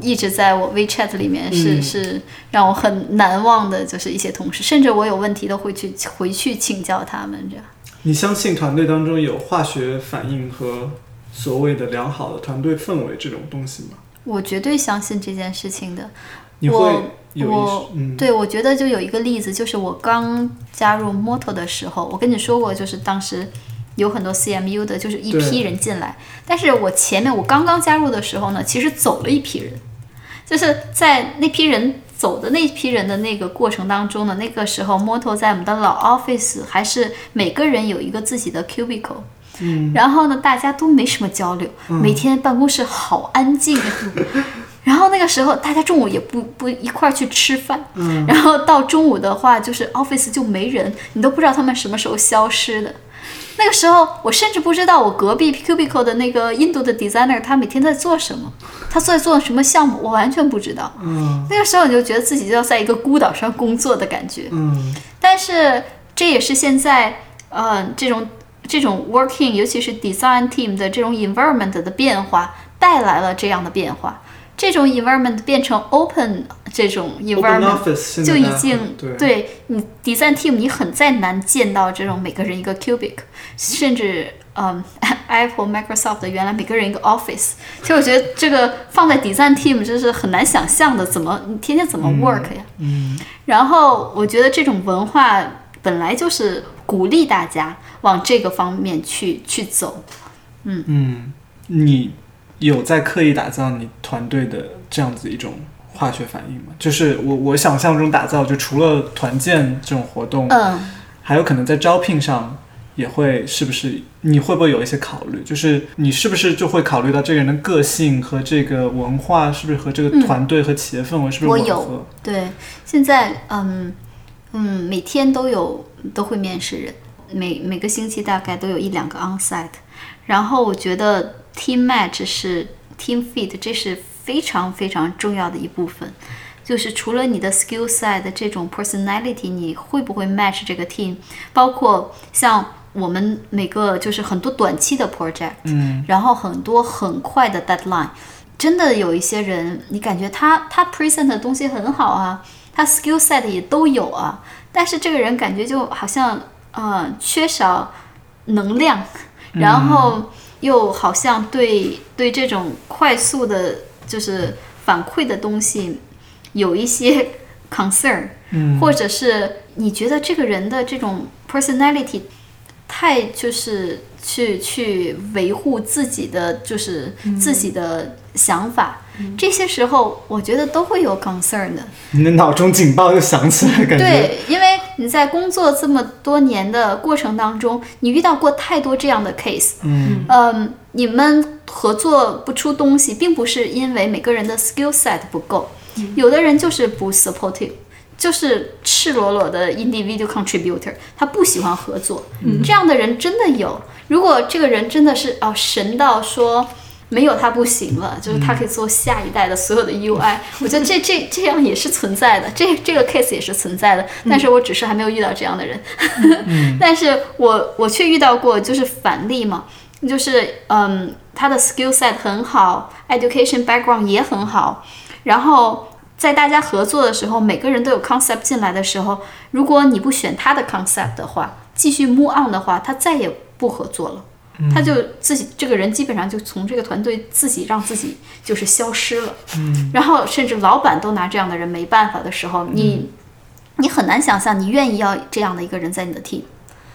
一直在我 WeChat 里面是、嗯是让我很难忘的，就是一些同事，甚至我有问题都会去回去请教他们这样。你相信团队当中有化学反应和所谓的良好的团队氛围这种东西吗？我绝对相信这件事情的。你会我有一我嗯。对，我觉得就有一个例子，就是我刚加入 Moto 的时候，我跟你说过，就是当时有很多 CMU 的，就是一批人进来，但是我前面我刚刚加入的时候呢，其实走了一批人，就是在那批人走的那批人的那个过程当中呢，那个时候 Moto 在我们的老 office 还是每个人有一个自己的 cubicle。嗯，然后呢，大家都没什么交流，每天办公室好安静啊。然后那个时候，大家中午也不不一块儿去吃饭，嗯，然后到中午的话，就是 office 就没人，你都不知道他们什么时候消失的。那个时候，我甚至不知道我隔壁 cubicle 的那个印度的 designer 他每天在做什么，他在做什么项目，我完全不知道。嗯那个时候你就觉得自己就要在一个孤岛上工作的感觉。嗯但是这也是现在呃这种这种 working，尤其是 design team 的这种 environment 的变化，带来了这样的变化。这种 environment 变成 open 这种在就已经对你 design team 你很再难见到这种每个人一个 cubic，甚至嗯 Apple、Microsoft 的原来每个人一个 office，其实我觉得这个放在 design team 这是很难想象的，怎么你天天怎么 work 呀？嗯然后我觉得这种文化本来就是鼓励大家往这个方面去去走。嗯嗯，你有在刻意打造你团队的这样子一种化学反应吗？就是我我想象中打造，就除了团建这种活动，嗯，还有可能在招聘上也会，是不是？你会不会有一些考虑？就是你是不是就会考虑到这个人的个性和这个文化，是不是和这个团队和企业氛围是不是吻我有合？对，现在嗯嗯，每天都有都会面试人，每每个星期大概都有一两个 onsite。然后我觉得 team match 是 team fit，这是非常非常重要的一部分。就是除了你的 skill set 的这种 personality，你会不会 match 这个 team？包括像我们每个就是很多短期的 project，嗯，然后很多很快的 deadline，真的有一些人，你感觉他他 present 的东西很好啊，他 skill set 也都有啊，但是这个人感觉就好像呃缺少能量，然后又好像对对这种快速的，就是反馈的东西有一些 concern，嗯。或者是你觉得这个人的这种 personality 太就是去去维护自己的就是自己的想法，这些时候我觉得都会有 concern 的。你的脑中警报就响起来，感觉对，因为你在工作这么多年的过程当中，你遇到过太多这样的 case。嗯嗯，你们合作不出东西，并不是因为每个人的 skill set 不够，有的人就是不 supportive，就是赤裸裸的 individual contributor，他不喜欢合作。这样的人真的有。如果这个人真的是哦神到说。没有他不行了，就是他可以做下一代的所有的 UI，、我觉得这这这样也是存在的，这这个 case 也是存在的，但是我只是还没有遇到这样的人，但是我我却遇到过就是反例嘛，就是嗯，他的 skill set 很好，education background 也很好，然后在大家合作的时候，每个人都有 concept 进来的时候，如果你不选他的 concept 的话，继续 move on 的话，他再也不合作了。他就自己这个人基本上就从这个团队自己让自己就是消失了，嗯，然后甚至老板都拿这样的人没办法的时候，你你很难想象你愿意要这样的一个人在你的 team。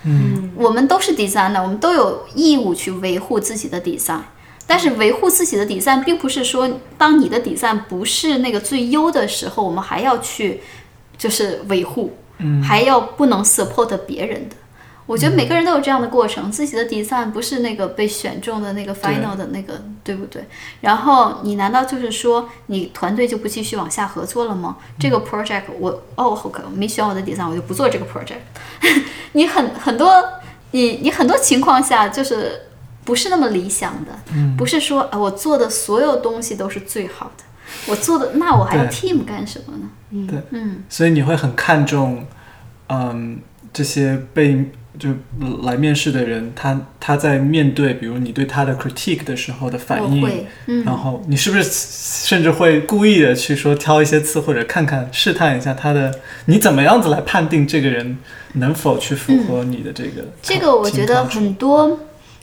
嗯我们都是 designer，我们都有义务去维护自己的 design。但是维护自己的 design，并不是说当你的 design 不是那个最优的时候，我们还要去就是维护，嗯还要不能 support 别人的。我觉得每个人都有这样的过程，自己的 design 不是那个被选中的那个 final 的那个，对不对？然后你难道就是说你团队就不继续往下合作了吗？这个 project 我哦，OK，我没选我的 design，我就不做这个 project。你很很多，你你很多情况下就是不是那么理想的，不是说啊我做的所有东西都是最好的，我做的那我还要 team 干什么呢？对，嗯，所以你会很看重，嗯，这些被就来面试的人，他他在面对比如你对他的 critique 的时候的反应，嗯，然后你是不是甚至会故意的去说挑一些词，或者看看试探一下他的，你怎么样子来判定这个人能否去符合你的这个？这个我觉得很多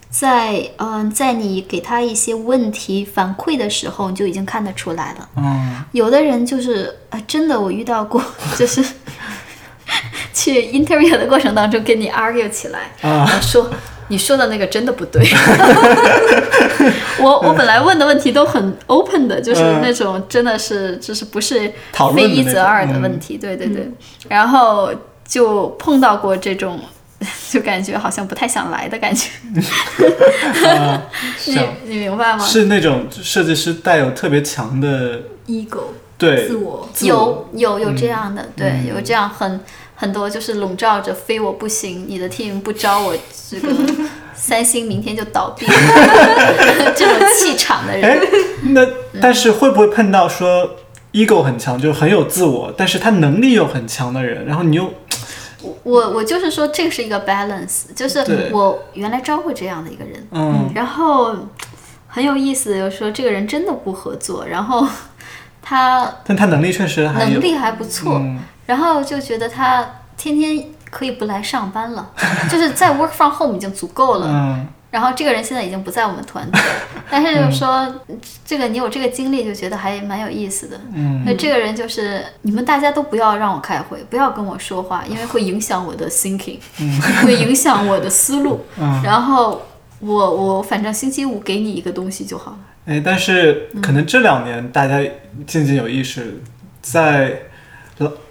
在嗯、在你给他一些问题反馈的时候，你就已经看得出来了。嗯有的人就是啊，真的我遇到过，就是去 interview 的过程当中跟你 argue 起来，啊说你说的那个真的不对。我我本来问的问题都很 open 的，就是嗯那种真的是就是不是非一则二的问题，对对对。然后就碰到过这种，就感觉好像不太想来的感觉，你你明白吗？是那种设计师带有特别强的 ego 对自我，有有有这样的，对，嗯有这样很很多就是笼罩着非我不行，你的 team 不招我，这个 三星明天就倒闭 这种气场的哎人。，那但是会不会碰到说 ego 很强，就是很有自我，但是他能力又很强的人，然后你又我我就是说，这个是一个 balance，就是我原来招过这样的一个人，嗯。然后很有意思，就是说这个人真的不合作，然后他但他能力确实还能力还不错，嗯然后就觉得他天天可以不来上班了，就是在 work from home 已经足够了。嗯然后这个人现在已经不在我们团队，但是就是说，这个你有这个经历，就觉得还蛮有意思的。嗯那这个人就是你们大家都不要让我开会，不要跟我说话，因为会影响我的 thinking，、会影响我的思路。嗯然后我我反正星期五给你一个东西就好了。哎，但是可能这两年大家渐渐有意识，在老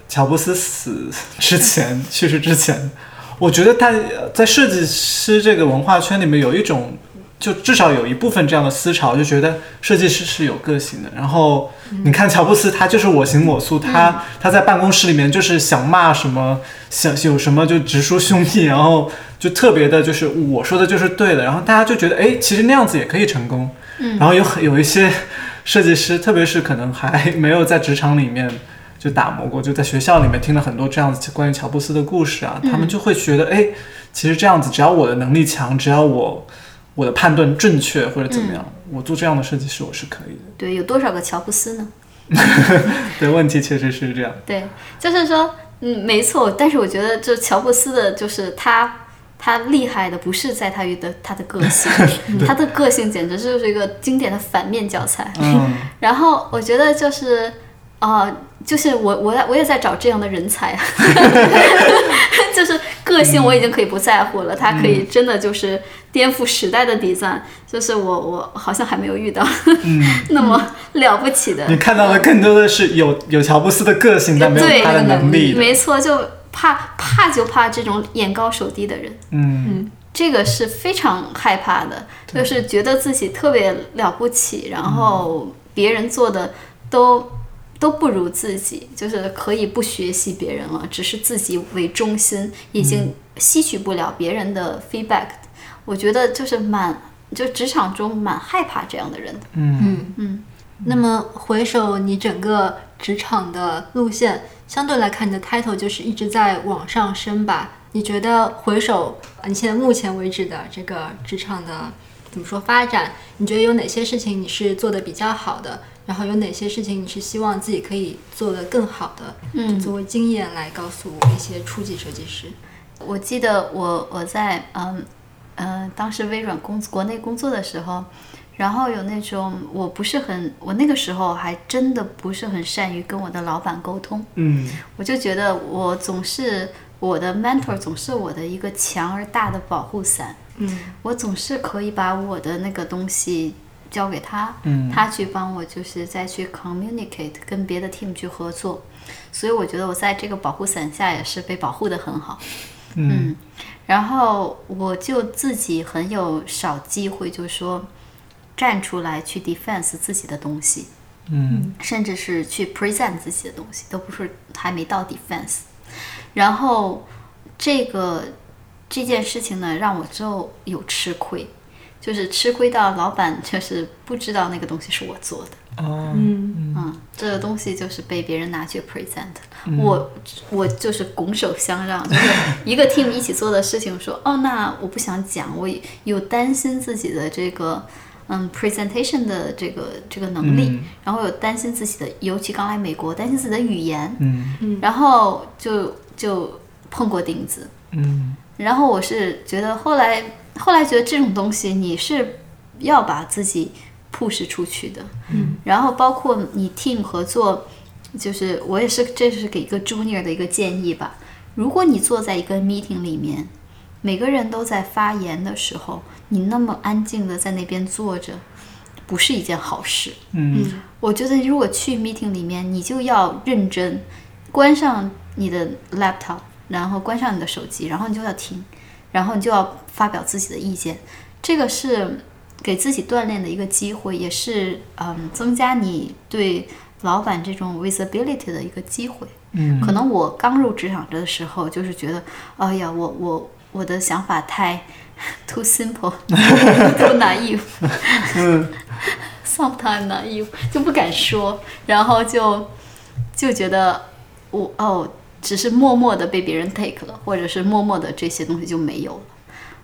乔布斯死 之前、去世之前，我觉得他在设计师这个文化圈里面有一种，就至少有一部分这样的思潮，就觉得设计师是有个性的。然后你看乔布斯，他就是我行我素，他他在办公室里面就是想骂什么，想有什么就直抒胸臆，然后就特别的就是我说的就是对的，然后大家就觉得哎，其实那样子也可以成功。嗯然后有很有一些设计师，特别是可能还没有在职场里面就打磨过，就在学校里面听了很多这样子关于乔布斯的故事啊，他们就会觉得，哎，其实这样子，只要我的能力强，只要我我的判断正确或者怎么样，我做这样的设计师我是可以的。对，有多少个乔布斯呢？对，问题确实是这样。对，就是说嗯，没错。但是我觉得就乔布斯的就是他。他厉害的不是在他的他的个性，他的个性简直就是一个经典的反面教材。然后我觉得就是，啊，就是我我我也在找这样的人才，就是个性我已经可以不在乎了，他可以真的就是颠覆时代的底赞，就是我我好像还没有遇到 那么了不起的。你看到的更多的是有有乔布斯的个性，但没有他的能力。没错，就。怕怕就怕这种眼高手低的人，嗯，这个是非常害怕的，就是觉得自己特别了不起，然后别人做的都都不如自己，就是可以不学习别人了，只是自己为中心，已经吸取不了别人的 feedback。我觉得就是蛮就职场中蛮害怕这样的人的，嗯嗯嗯。那么回首你整个职场的路线。相对来看，你的 title 就是一直在往上升吧？你觉得回首你现在目前为止的这个职场的怎么说发展？你觉得有哪些事情你是做的比较好的？然后有哪些事情你是希望自己可以做得更好的？嗯，作为经验来告诉一些初级设计师。我记得我我在嗯嗯当时微软工国内工作的时候。然后有那种我不是很，我那个时候还真的不是很善于跟我的老板沟通。嗯，我就觉得我总是我的 mentor 总是我的一个强而大的保护伞。嗯，我总是可以把我的那个东西交给他，嗯，他去帮我就是再去 communicate 跟别的 team 去合作。所以我觉得我在这个保护伞下也是被保护的很好。嗯，然后我就自己很有少机会，就是说。站出来去 defense 自己的东西，嗯，甚至是去 present 自己的东西，都不是还没到 defense。然后这个这件事情呢，让我之后有吃亏，就是吃亏到老板就是不知道那个东西是我做的。哦，嗯。嗯，这个东西就是被别人拿去 present，我我就是拱手相让，就是一个 team 一起做的事情，说哦，那我不想讲，我有担心自己的这个。嗯，presentation 的这个这个能力，然后有担心自己的，尤其刚来美国，担心自己的语言，嗯。然后就就碰过钉子，嗯，然后我是觉得后来后来觉得这种东西你是要把自己 push 出去的，嗯，然后包括你 team 合作，就是我也是这是给一个 junior 的一个建议吧，如果你坐在一个 meeting 里面，每个人都在发言的时候。你那么安静的在那边坐着，不是一件好事。嗯，我觉得如果去 meeting 里面，你就要认真，关上你的 laptop，然后关上你的手机，然后你就要听，然后你就要发表自己的意见。这个是给自己锻炼的一个机会，也是嗯增加你对老板这种 visibility 的一个机会。嗯，可能我刚入职场的时候，就是觉得，哎呀，我我我的想法太。Too simple, too naive. 嗯，sometimes naive 就不敢说，然后就就觉得我哦，只是默默的被别人 take 了，或者是默默的这些东西就没有了。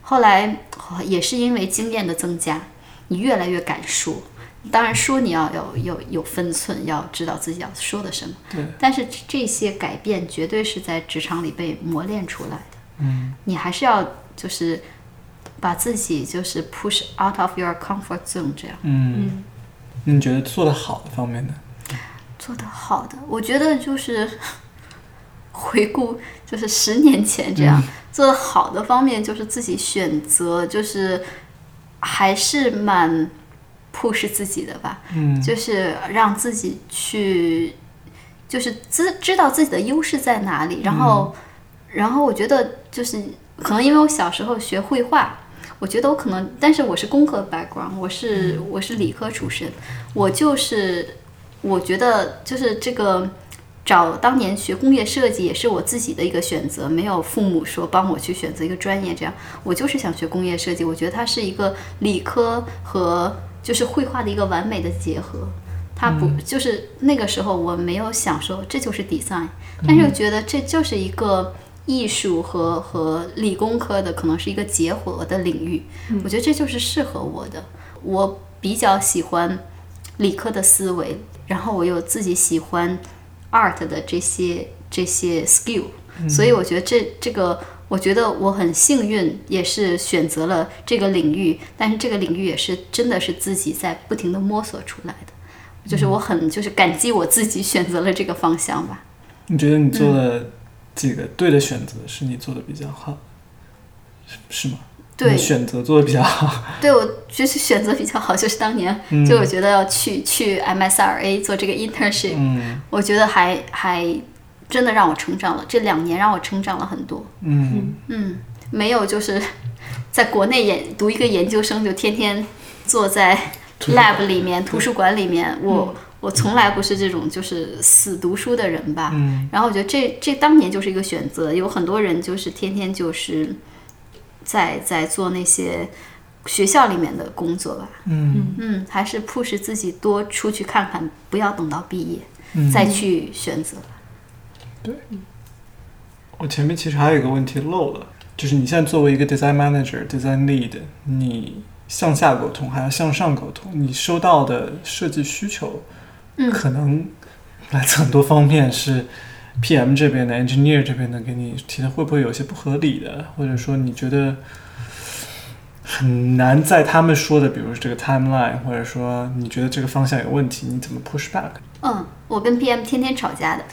后来也是因为经验的增加，你越来越敢说。当然说你要有有有分寸，要知道自己要说的什么。对。但是这些改变绝对是在职场里被磨练出来的。嗯。你还是要就是。把自己就是 push out of your comfort zone，这样。嗯，你觉得做的好的方面呢？做的好的，我觉得就是回顾，就是十年前这样 做的好的方面，就是自己选择，就是还是蛮 push 自己的吧。嗯，就是让自己去，就是知知道自己的优势在哪里，然后，然后我觉得就是可能因为我小时候学绘画。我觉得我可能，但是我是工科 background，我是我是理科出身，我就是我觉得就是这个找当年学工业设计也是我自己的一个选择，没有父母说帮我去选择一个专业，这样我就是想学工业设计。我觉得它是一个理科和就是绘画的一个完美的结合，它不就是那个时候我没有想说这就是 design，但是我觉得这就是一个。艺术和和理工科的可能是一个结合的领域，我觉得这就是适合我的。我比较喜欢理科的思维，然后我又自己喜欢 art 的这些这些 skill，所以我觉得这这个，我觉得我很幸运，也是选择了这个领域，但是这个领域也是真的是自己在不停的摸索出来的，就是我很就是感激我自己选择了这个方向吧。你觉得你做了几个对的选择，是你做的比较好，是是吗？对，选择做的比较好。对，我就是选择比较好，就是当年就我觉得要去去 MSRA 做这个 internship，我觉得还还真的让我成长了。这两年让我成长了很多。嗯嗯，没有就是 在国内研读一个研究生，就天天坐在 lab 里面、图书馆里面。我我从来不是这种就是死读书的人吧。嗯。然后我觉得这这当年就是一个选择。有很多人就是天天就是。在在做那些学校里面的工作吧，嗯嗯，还是 push 自己多出去看看，不要等到毕业再去选择。对，我前面其实还有一个问题漏了，就是你现在作为一个 design manager、design lead，你向下沟通还要向上沟通，你收到的设计需求，嗯，可能来自很多方面是。P.M. 这边的 engineer 这边的给你提的会不会有些不合理的，或者说你觉得很难在他们说的，比如这个 timeline，或者说你觉得这个方向有问题，你怎么 push back？嗯，我跟 P.M. 天天吵架的。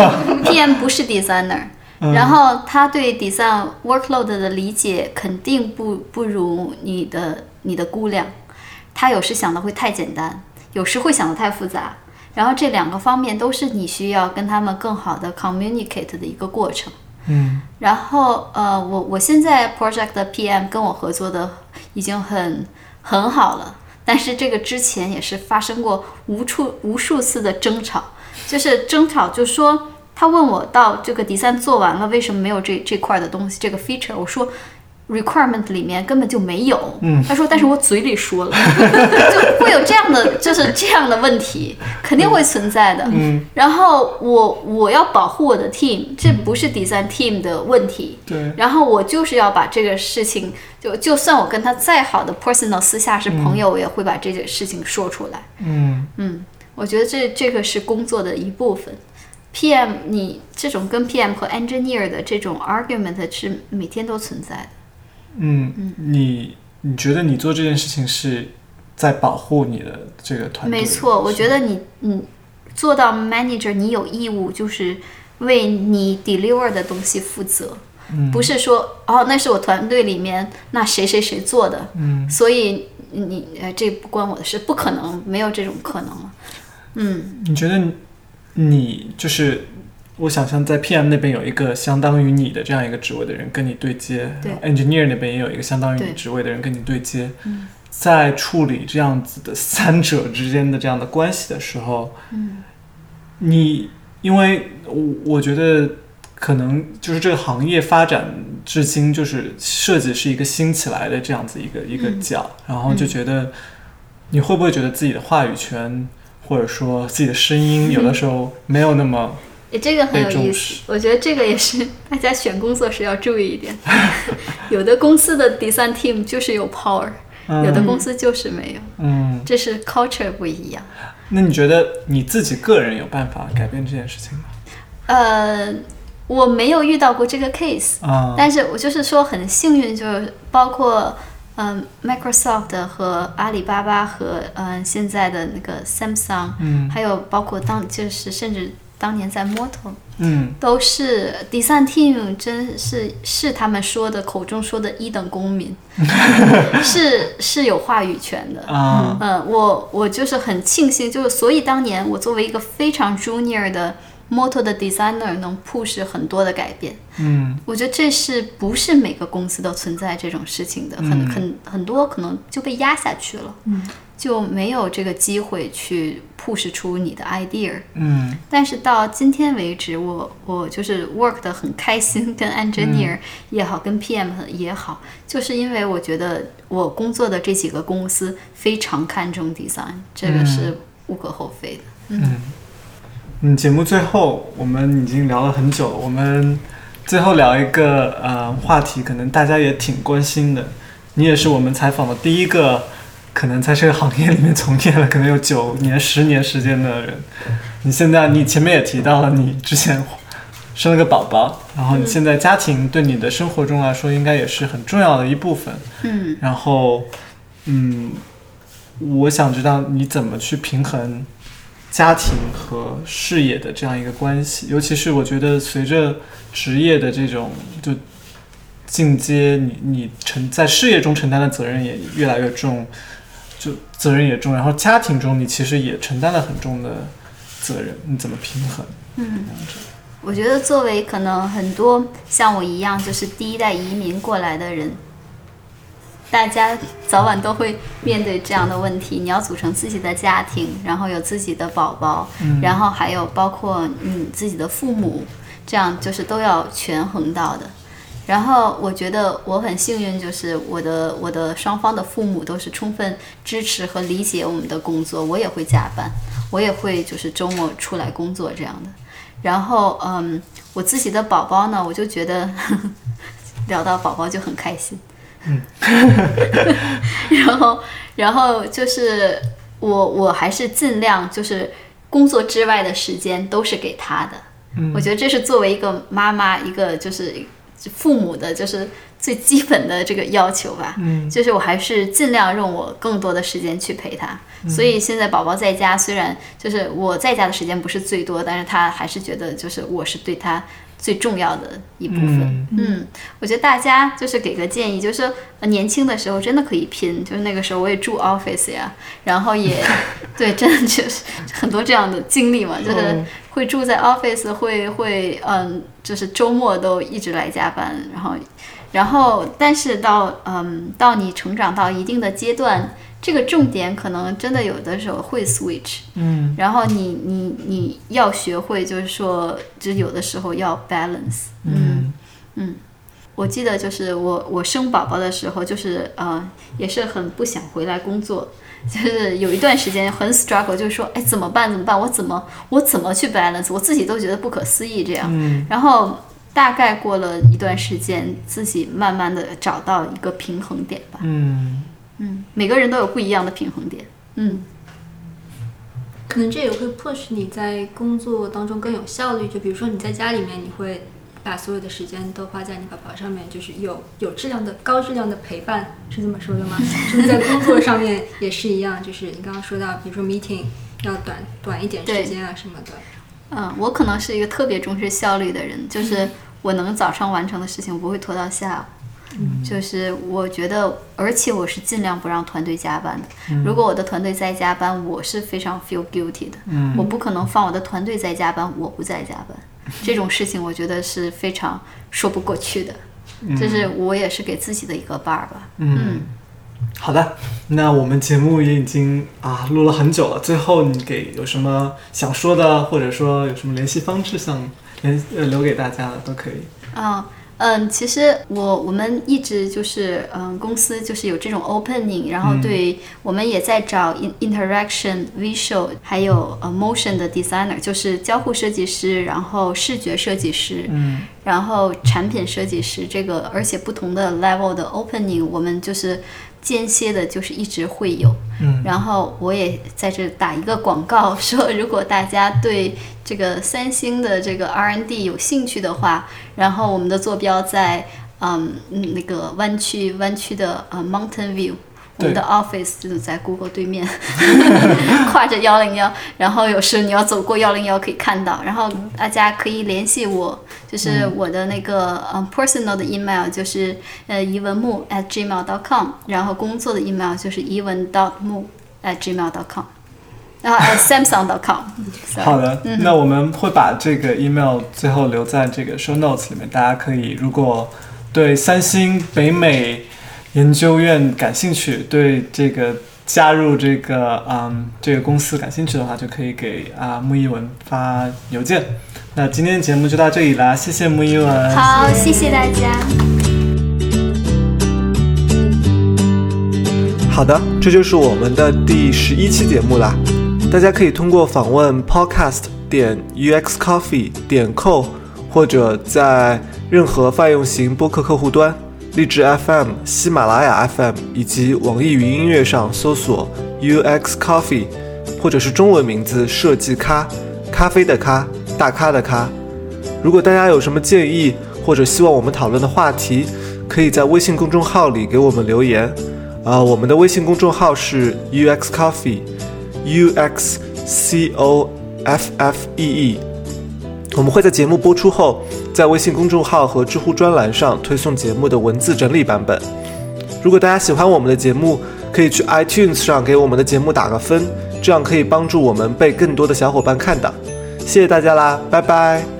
P.M. 不是 designer，然后他对 design workload 的理解肯定不不如你的你的估量，他有时想的会太简单，有时会想的太复杂。然后这两个方面都是你需要跟他们更好的 communicate 的一个过程。嗯。然后呃，我我现在 project 的 PM 跟我合作的已经很很好了，但是这个之前也是发生过无处无数次的争吵，就是争吵就说他问我到这个第三做完了为什么没有这这块的东西这个 feature，我说。Requirement 里面根本就没有，嗯他说，但是我嘴里说了，就会有这样的，就是这样的问题，肯定会存在的。嗯然后我我要保护我的 team，这不是 design team 的问题。对。然后我就是要把这个事情，就就算我跟他再好的 personal 私下是朋友，我也会把这件事情说出来。嗯嗯，我觉得这这个是工作的一部分。PM 你这种跟 PM 和 engineer 的这种 argument 是每天都存在的。嗯，你你觉得你做这件事情是在保护你的这个团队？没错，我觉得你你做到 manager，你有义务就是为你 deliver 的东西负责，不是说哦那是我团队里面那谁谁谁做的，嗯，所以你呃这不关我的事，不可能，没有这种可能了。嗯，你觉得你就是？我想象在 PM 那边有一个相当于你的这样一个职位的人跟你对接对，Engineer 那边也有一个相当于你职位的人跟你对接，在处理这样子的三者之间的这样的关系的时候，你因为我我觉得可能就是这个行业发展至今就是设计是一个新起来的这样子一个一个角，然后就觉得你会不会觉得自己的话语权或者说自己的声音 有的时候没有那么。这个很有意思，我觉得这个也是 大家选工作时要注意一点。有的公司的 design team 就是有 power，有的公司就是没有。嗯，这是 culture 不一样。那你觉得你自己个人有办法改变这件事情吗？呃，我没有遇到过这个 case，但是我就是说很幸运，就是包括嗯 Microsoft 和阿里巴巴和嗯现在的那个 Samsung，嗯，还有包括当就是甚至。当年在 Moto，嗯，都是 Design Team，真是是他们说的口中说的一等公民，是是有话语权的啊。嗯，我我就是很庆幸，就是所以当年我作为一个非常 Junior 的 Moto 的 Designer，能 push 很多的改变。嗯，我觉得这是不是每个公司都存在这种事情的，很很很多可能就被压下去了。嗯。就没有这个机会去 push 出你的 idea。嗯，但是到今天为止，我我就是 work 的很开心，跟 engineer 也好，跟 PM 也好，就是因为我觉得我工作的这几个公司非常看重 design，这个是无可厚非的。嗯，嗯，节目最后我们已经聊了很久，我们最后聊一个呃话题，可能大家也挺关心的，你也是我们采访的第一个。可能在这个行业里面从业了，可能有九年、十年时间的人，你现在你前面也提到了，你之前生了个宝宝，然后你现在家庭对你的生活中来说应该也是很重要的一部分。嗯。然后，嗯，我想知道你怎么去平衡家庭和事业的这样一个关系，尤其是我觉得随着职业的这种就进阶，你你承在事业中承担的责任也越来越重，就责任也重，然后家庭中你其实也承担了很重的责任，你怎么平衡？嗯，我觉得作为可能很多像我一样就是第一代移民过来的人，大家早晚都会面对这样的问题。你要组成自己的家庭，然后有自己的宝宝，然后还有包括你自己的父母，这样就是都要权衡到的。然后我觉得我很幸运，就是我的我的双方的父母都是充分支持和理解我们的工作，我也会加班，我也会就是周末出来工作这样的。然后嗯，我自己的宝宝呢，我就觉得 聊到宝宝就很开心。嗯，然后然后就是我我还是尽量就是工作之外的时间都是给他的。嗯，我觉得这是作为一个妈妈一个就是。父母的就是最基本的这个要求吧，嗯，就是我还是尽量用我更多的时间去陪他。所以现在宝宝在家，虽然就是我在家的时间不是最多，但是他还是觉得就是我是对他最重要的一部分。嗯，我觉得大家就是给个建议，就是说年轻的时候真的可以拼，就是那个时候我也住 office 呀，然后也 对，真的就是很多这样的经历嘛，就是会住在 office，会会嗯，就是周末都一直来加班，然后然后但是到嗯到你成长到一定的阶段。这个重点可能真的有的时候会 switch，嗯，然后你你你要学会，就是说，就有的时候要 balance，嗯。嗯，我记得就是我我生宝宝的时候，就是呃也是很不想回来工作，就是有一段时间很 struggle，就是说，哎怎么办怎么办？我怎么我怎么去 balance？我自己都觉得不可思议这样，嗯，然后大概过了一段时间，自己慢慢的找到一个平衡点吧，嗯。嗯，每个人都有不一样的平衡点。嗯，可能这也会迫使你在工作当中更有效率。就比如说你在家里面，你会把所有的时间都花在你宝宝上面，就是有有质量的、高质量的陪伴，是这么说的吗？是不是在工作上面也是一样？就是你刚刚说到，比如说 meeting 要短短一点时间啊什么的。嗯，我可能是一个特别重视效率的人，就是我能早上完成的事情，我不会拖到下午。就是我觉得，而且我是尽量不让团队加班的。如果我的团队在加班，我是非常 feel guilty 的。我不可能放我的团队在加班，我不在加班。这种事情我觉得是非常说不过去的。就是我也是给自己的一个 bar 吧。嗯，好的，那我们节目也已经啊录了很久了。最后你给有什么想说的，或者说有什么联系方式想联呃留给大家的都可以。啊。嗯，其实我我们一直就是嗯，公司就是有这种 opening，然后对我们也在找 interaction visual，还有呃 motion 的 designer，就是交互设计师，然后视觉设计师，嗯，然后产品设计师，这个而且不同的 level 的 opening，我们就是间歇的，就是一直会有。嗯，然后我也在这打一个广告，说如果大家对这个三星的这个 R&D 有兴趣的话，然后我们的坐标在嗯那个湾区湾区的呃 Mountain View，我们的 office 就是在 Google 对面，跨着幺零幺，然后有时你要走过幺零幺可以看到，然后大家可以联系我，就是我的那个嗯 personal 的 email 就是呃怡文木 at gmail.com，然后工作的 email 就是怡文 dot 木 at gmail.com。然后 at samsung.com。好的，那我们会把这个 email 最后留在这个 show notes 里面，大家可以如果对三星北美研究院感兴趣，对这个加入这个嗯这个公司感兴趣的话，就可以给啊穆一文发邮件。那今天节目就到这里啦，谢谢穆一文。好，谢谢大家。好的，这就是我们的第十一期节目啦。大家可以通过访问 podcast 点 uxcoffee 点 co，或者在任何泛用型播客客户端、荔枝 FM、喜马拉雅 FM 以及网易云音乐上搜索 UX Coffee，或者是中文名字设计咖，咖啡的咖，大咖的咖。如果大家有什么建议或者希望我们讨论的话题，可以在微信公众号里给我们留言。啊，我们的微信公众号是 UX Coffee，U X C O F F E E。我们会在节目播出后，在微信公众号和知乎专栏上推送节目的文字整理版本。如果大家喜欢我们的节目，可以去 iTunes 上给我们的节目打个分，这样可以帮助我们被更多的小伙伴看到。谢谢大家啦，拜拜。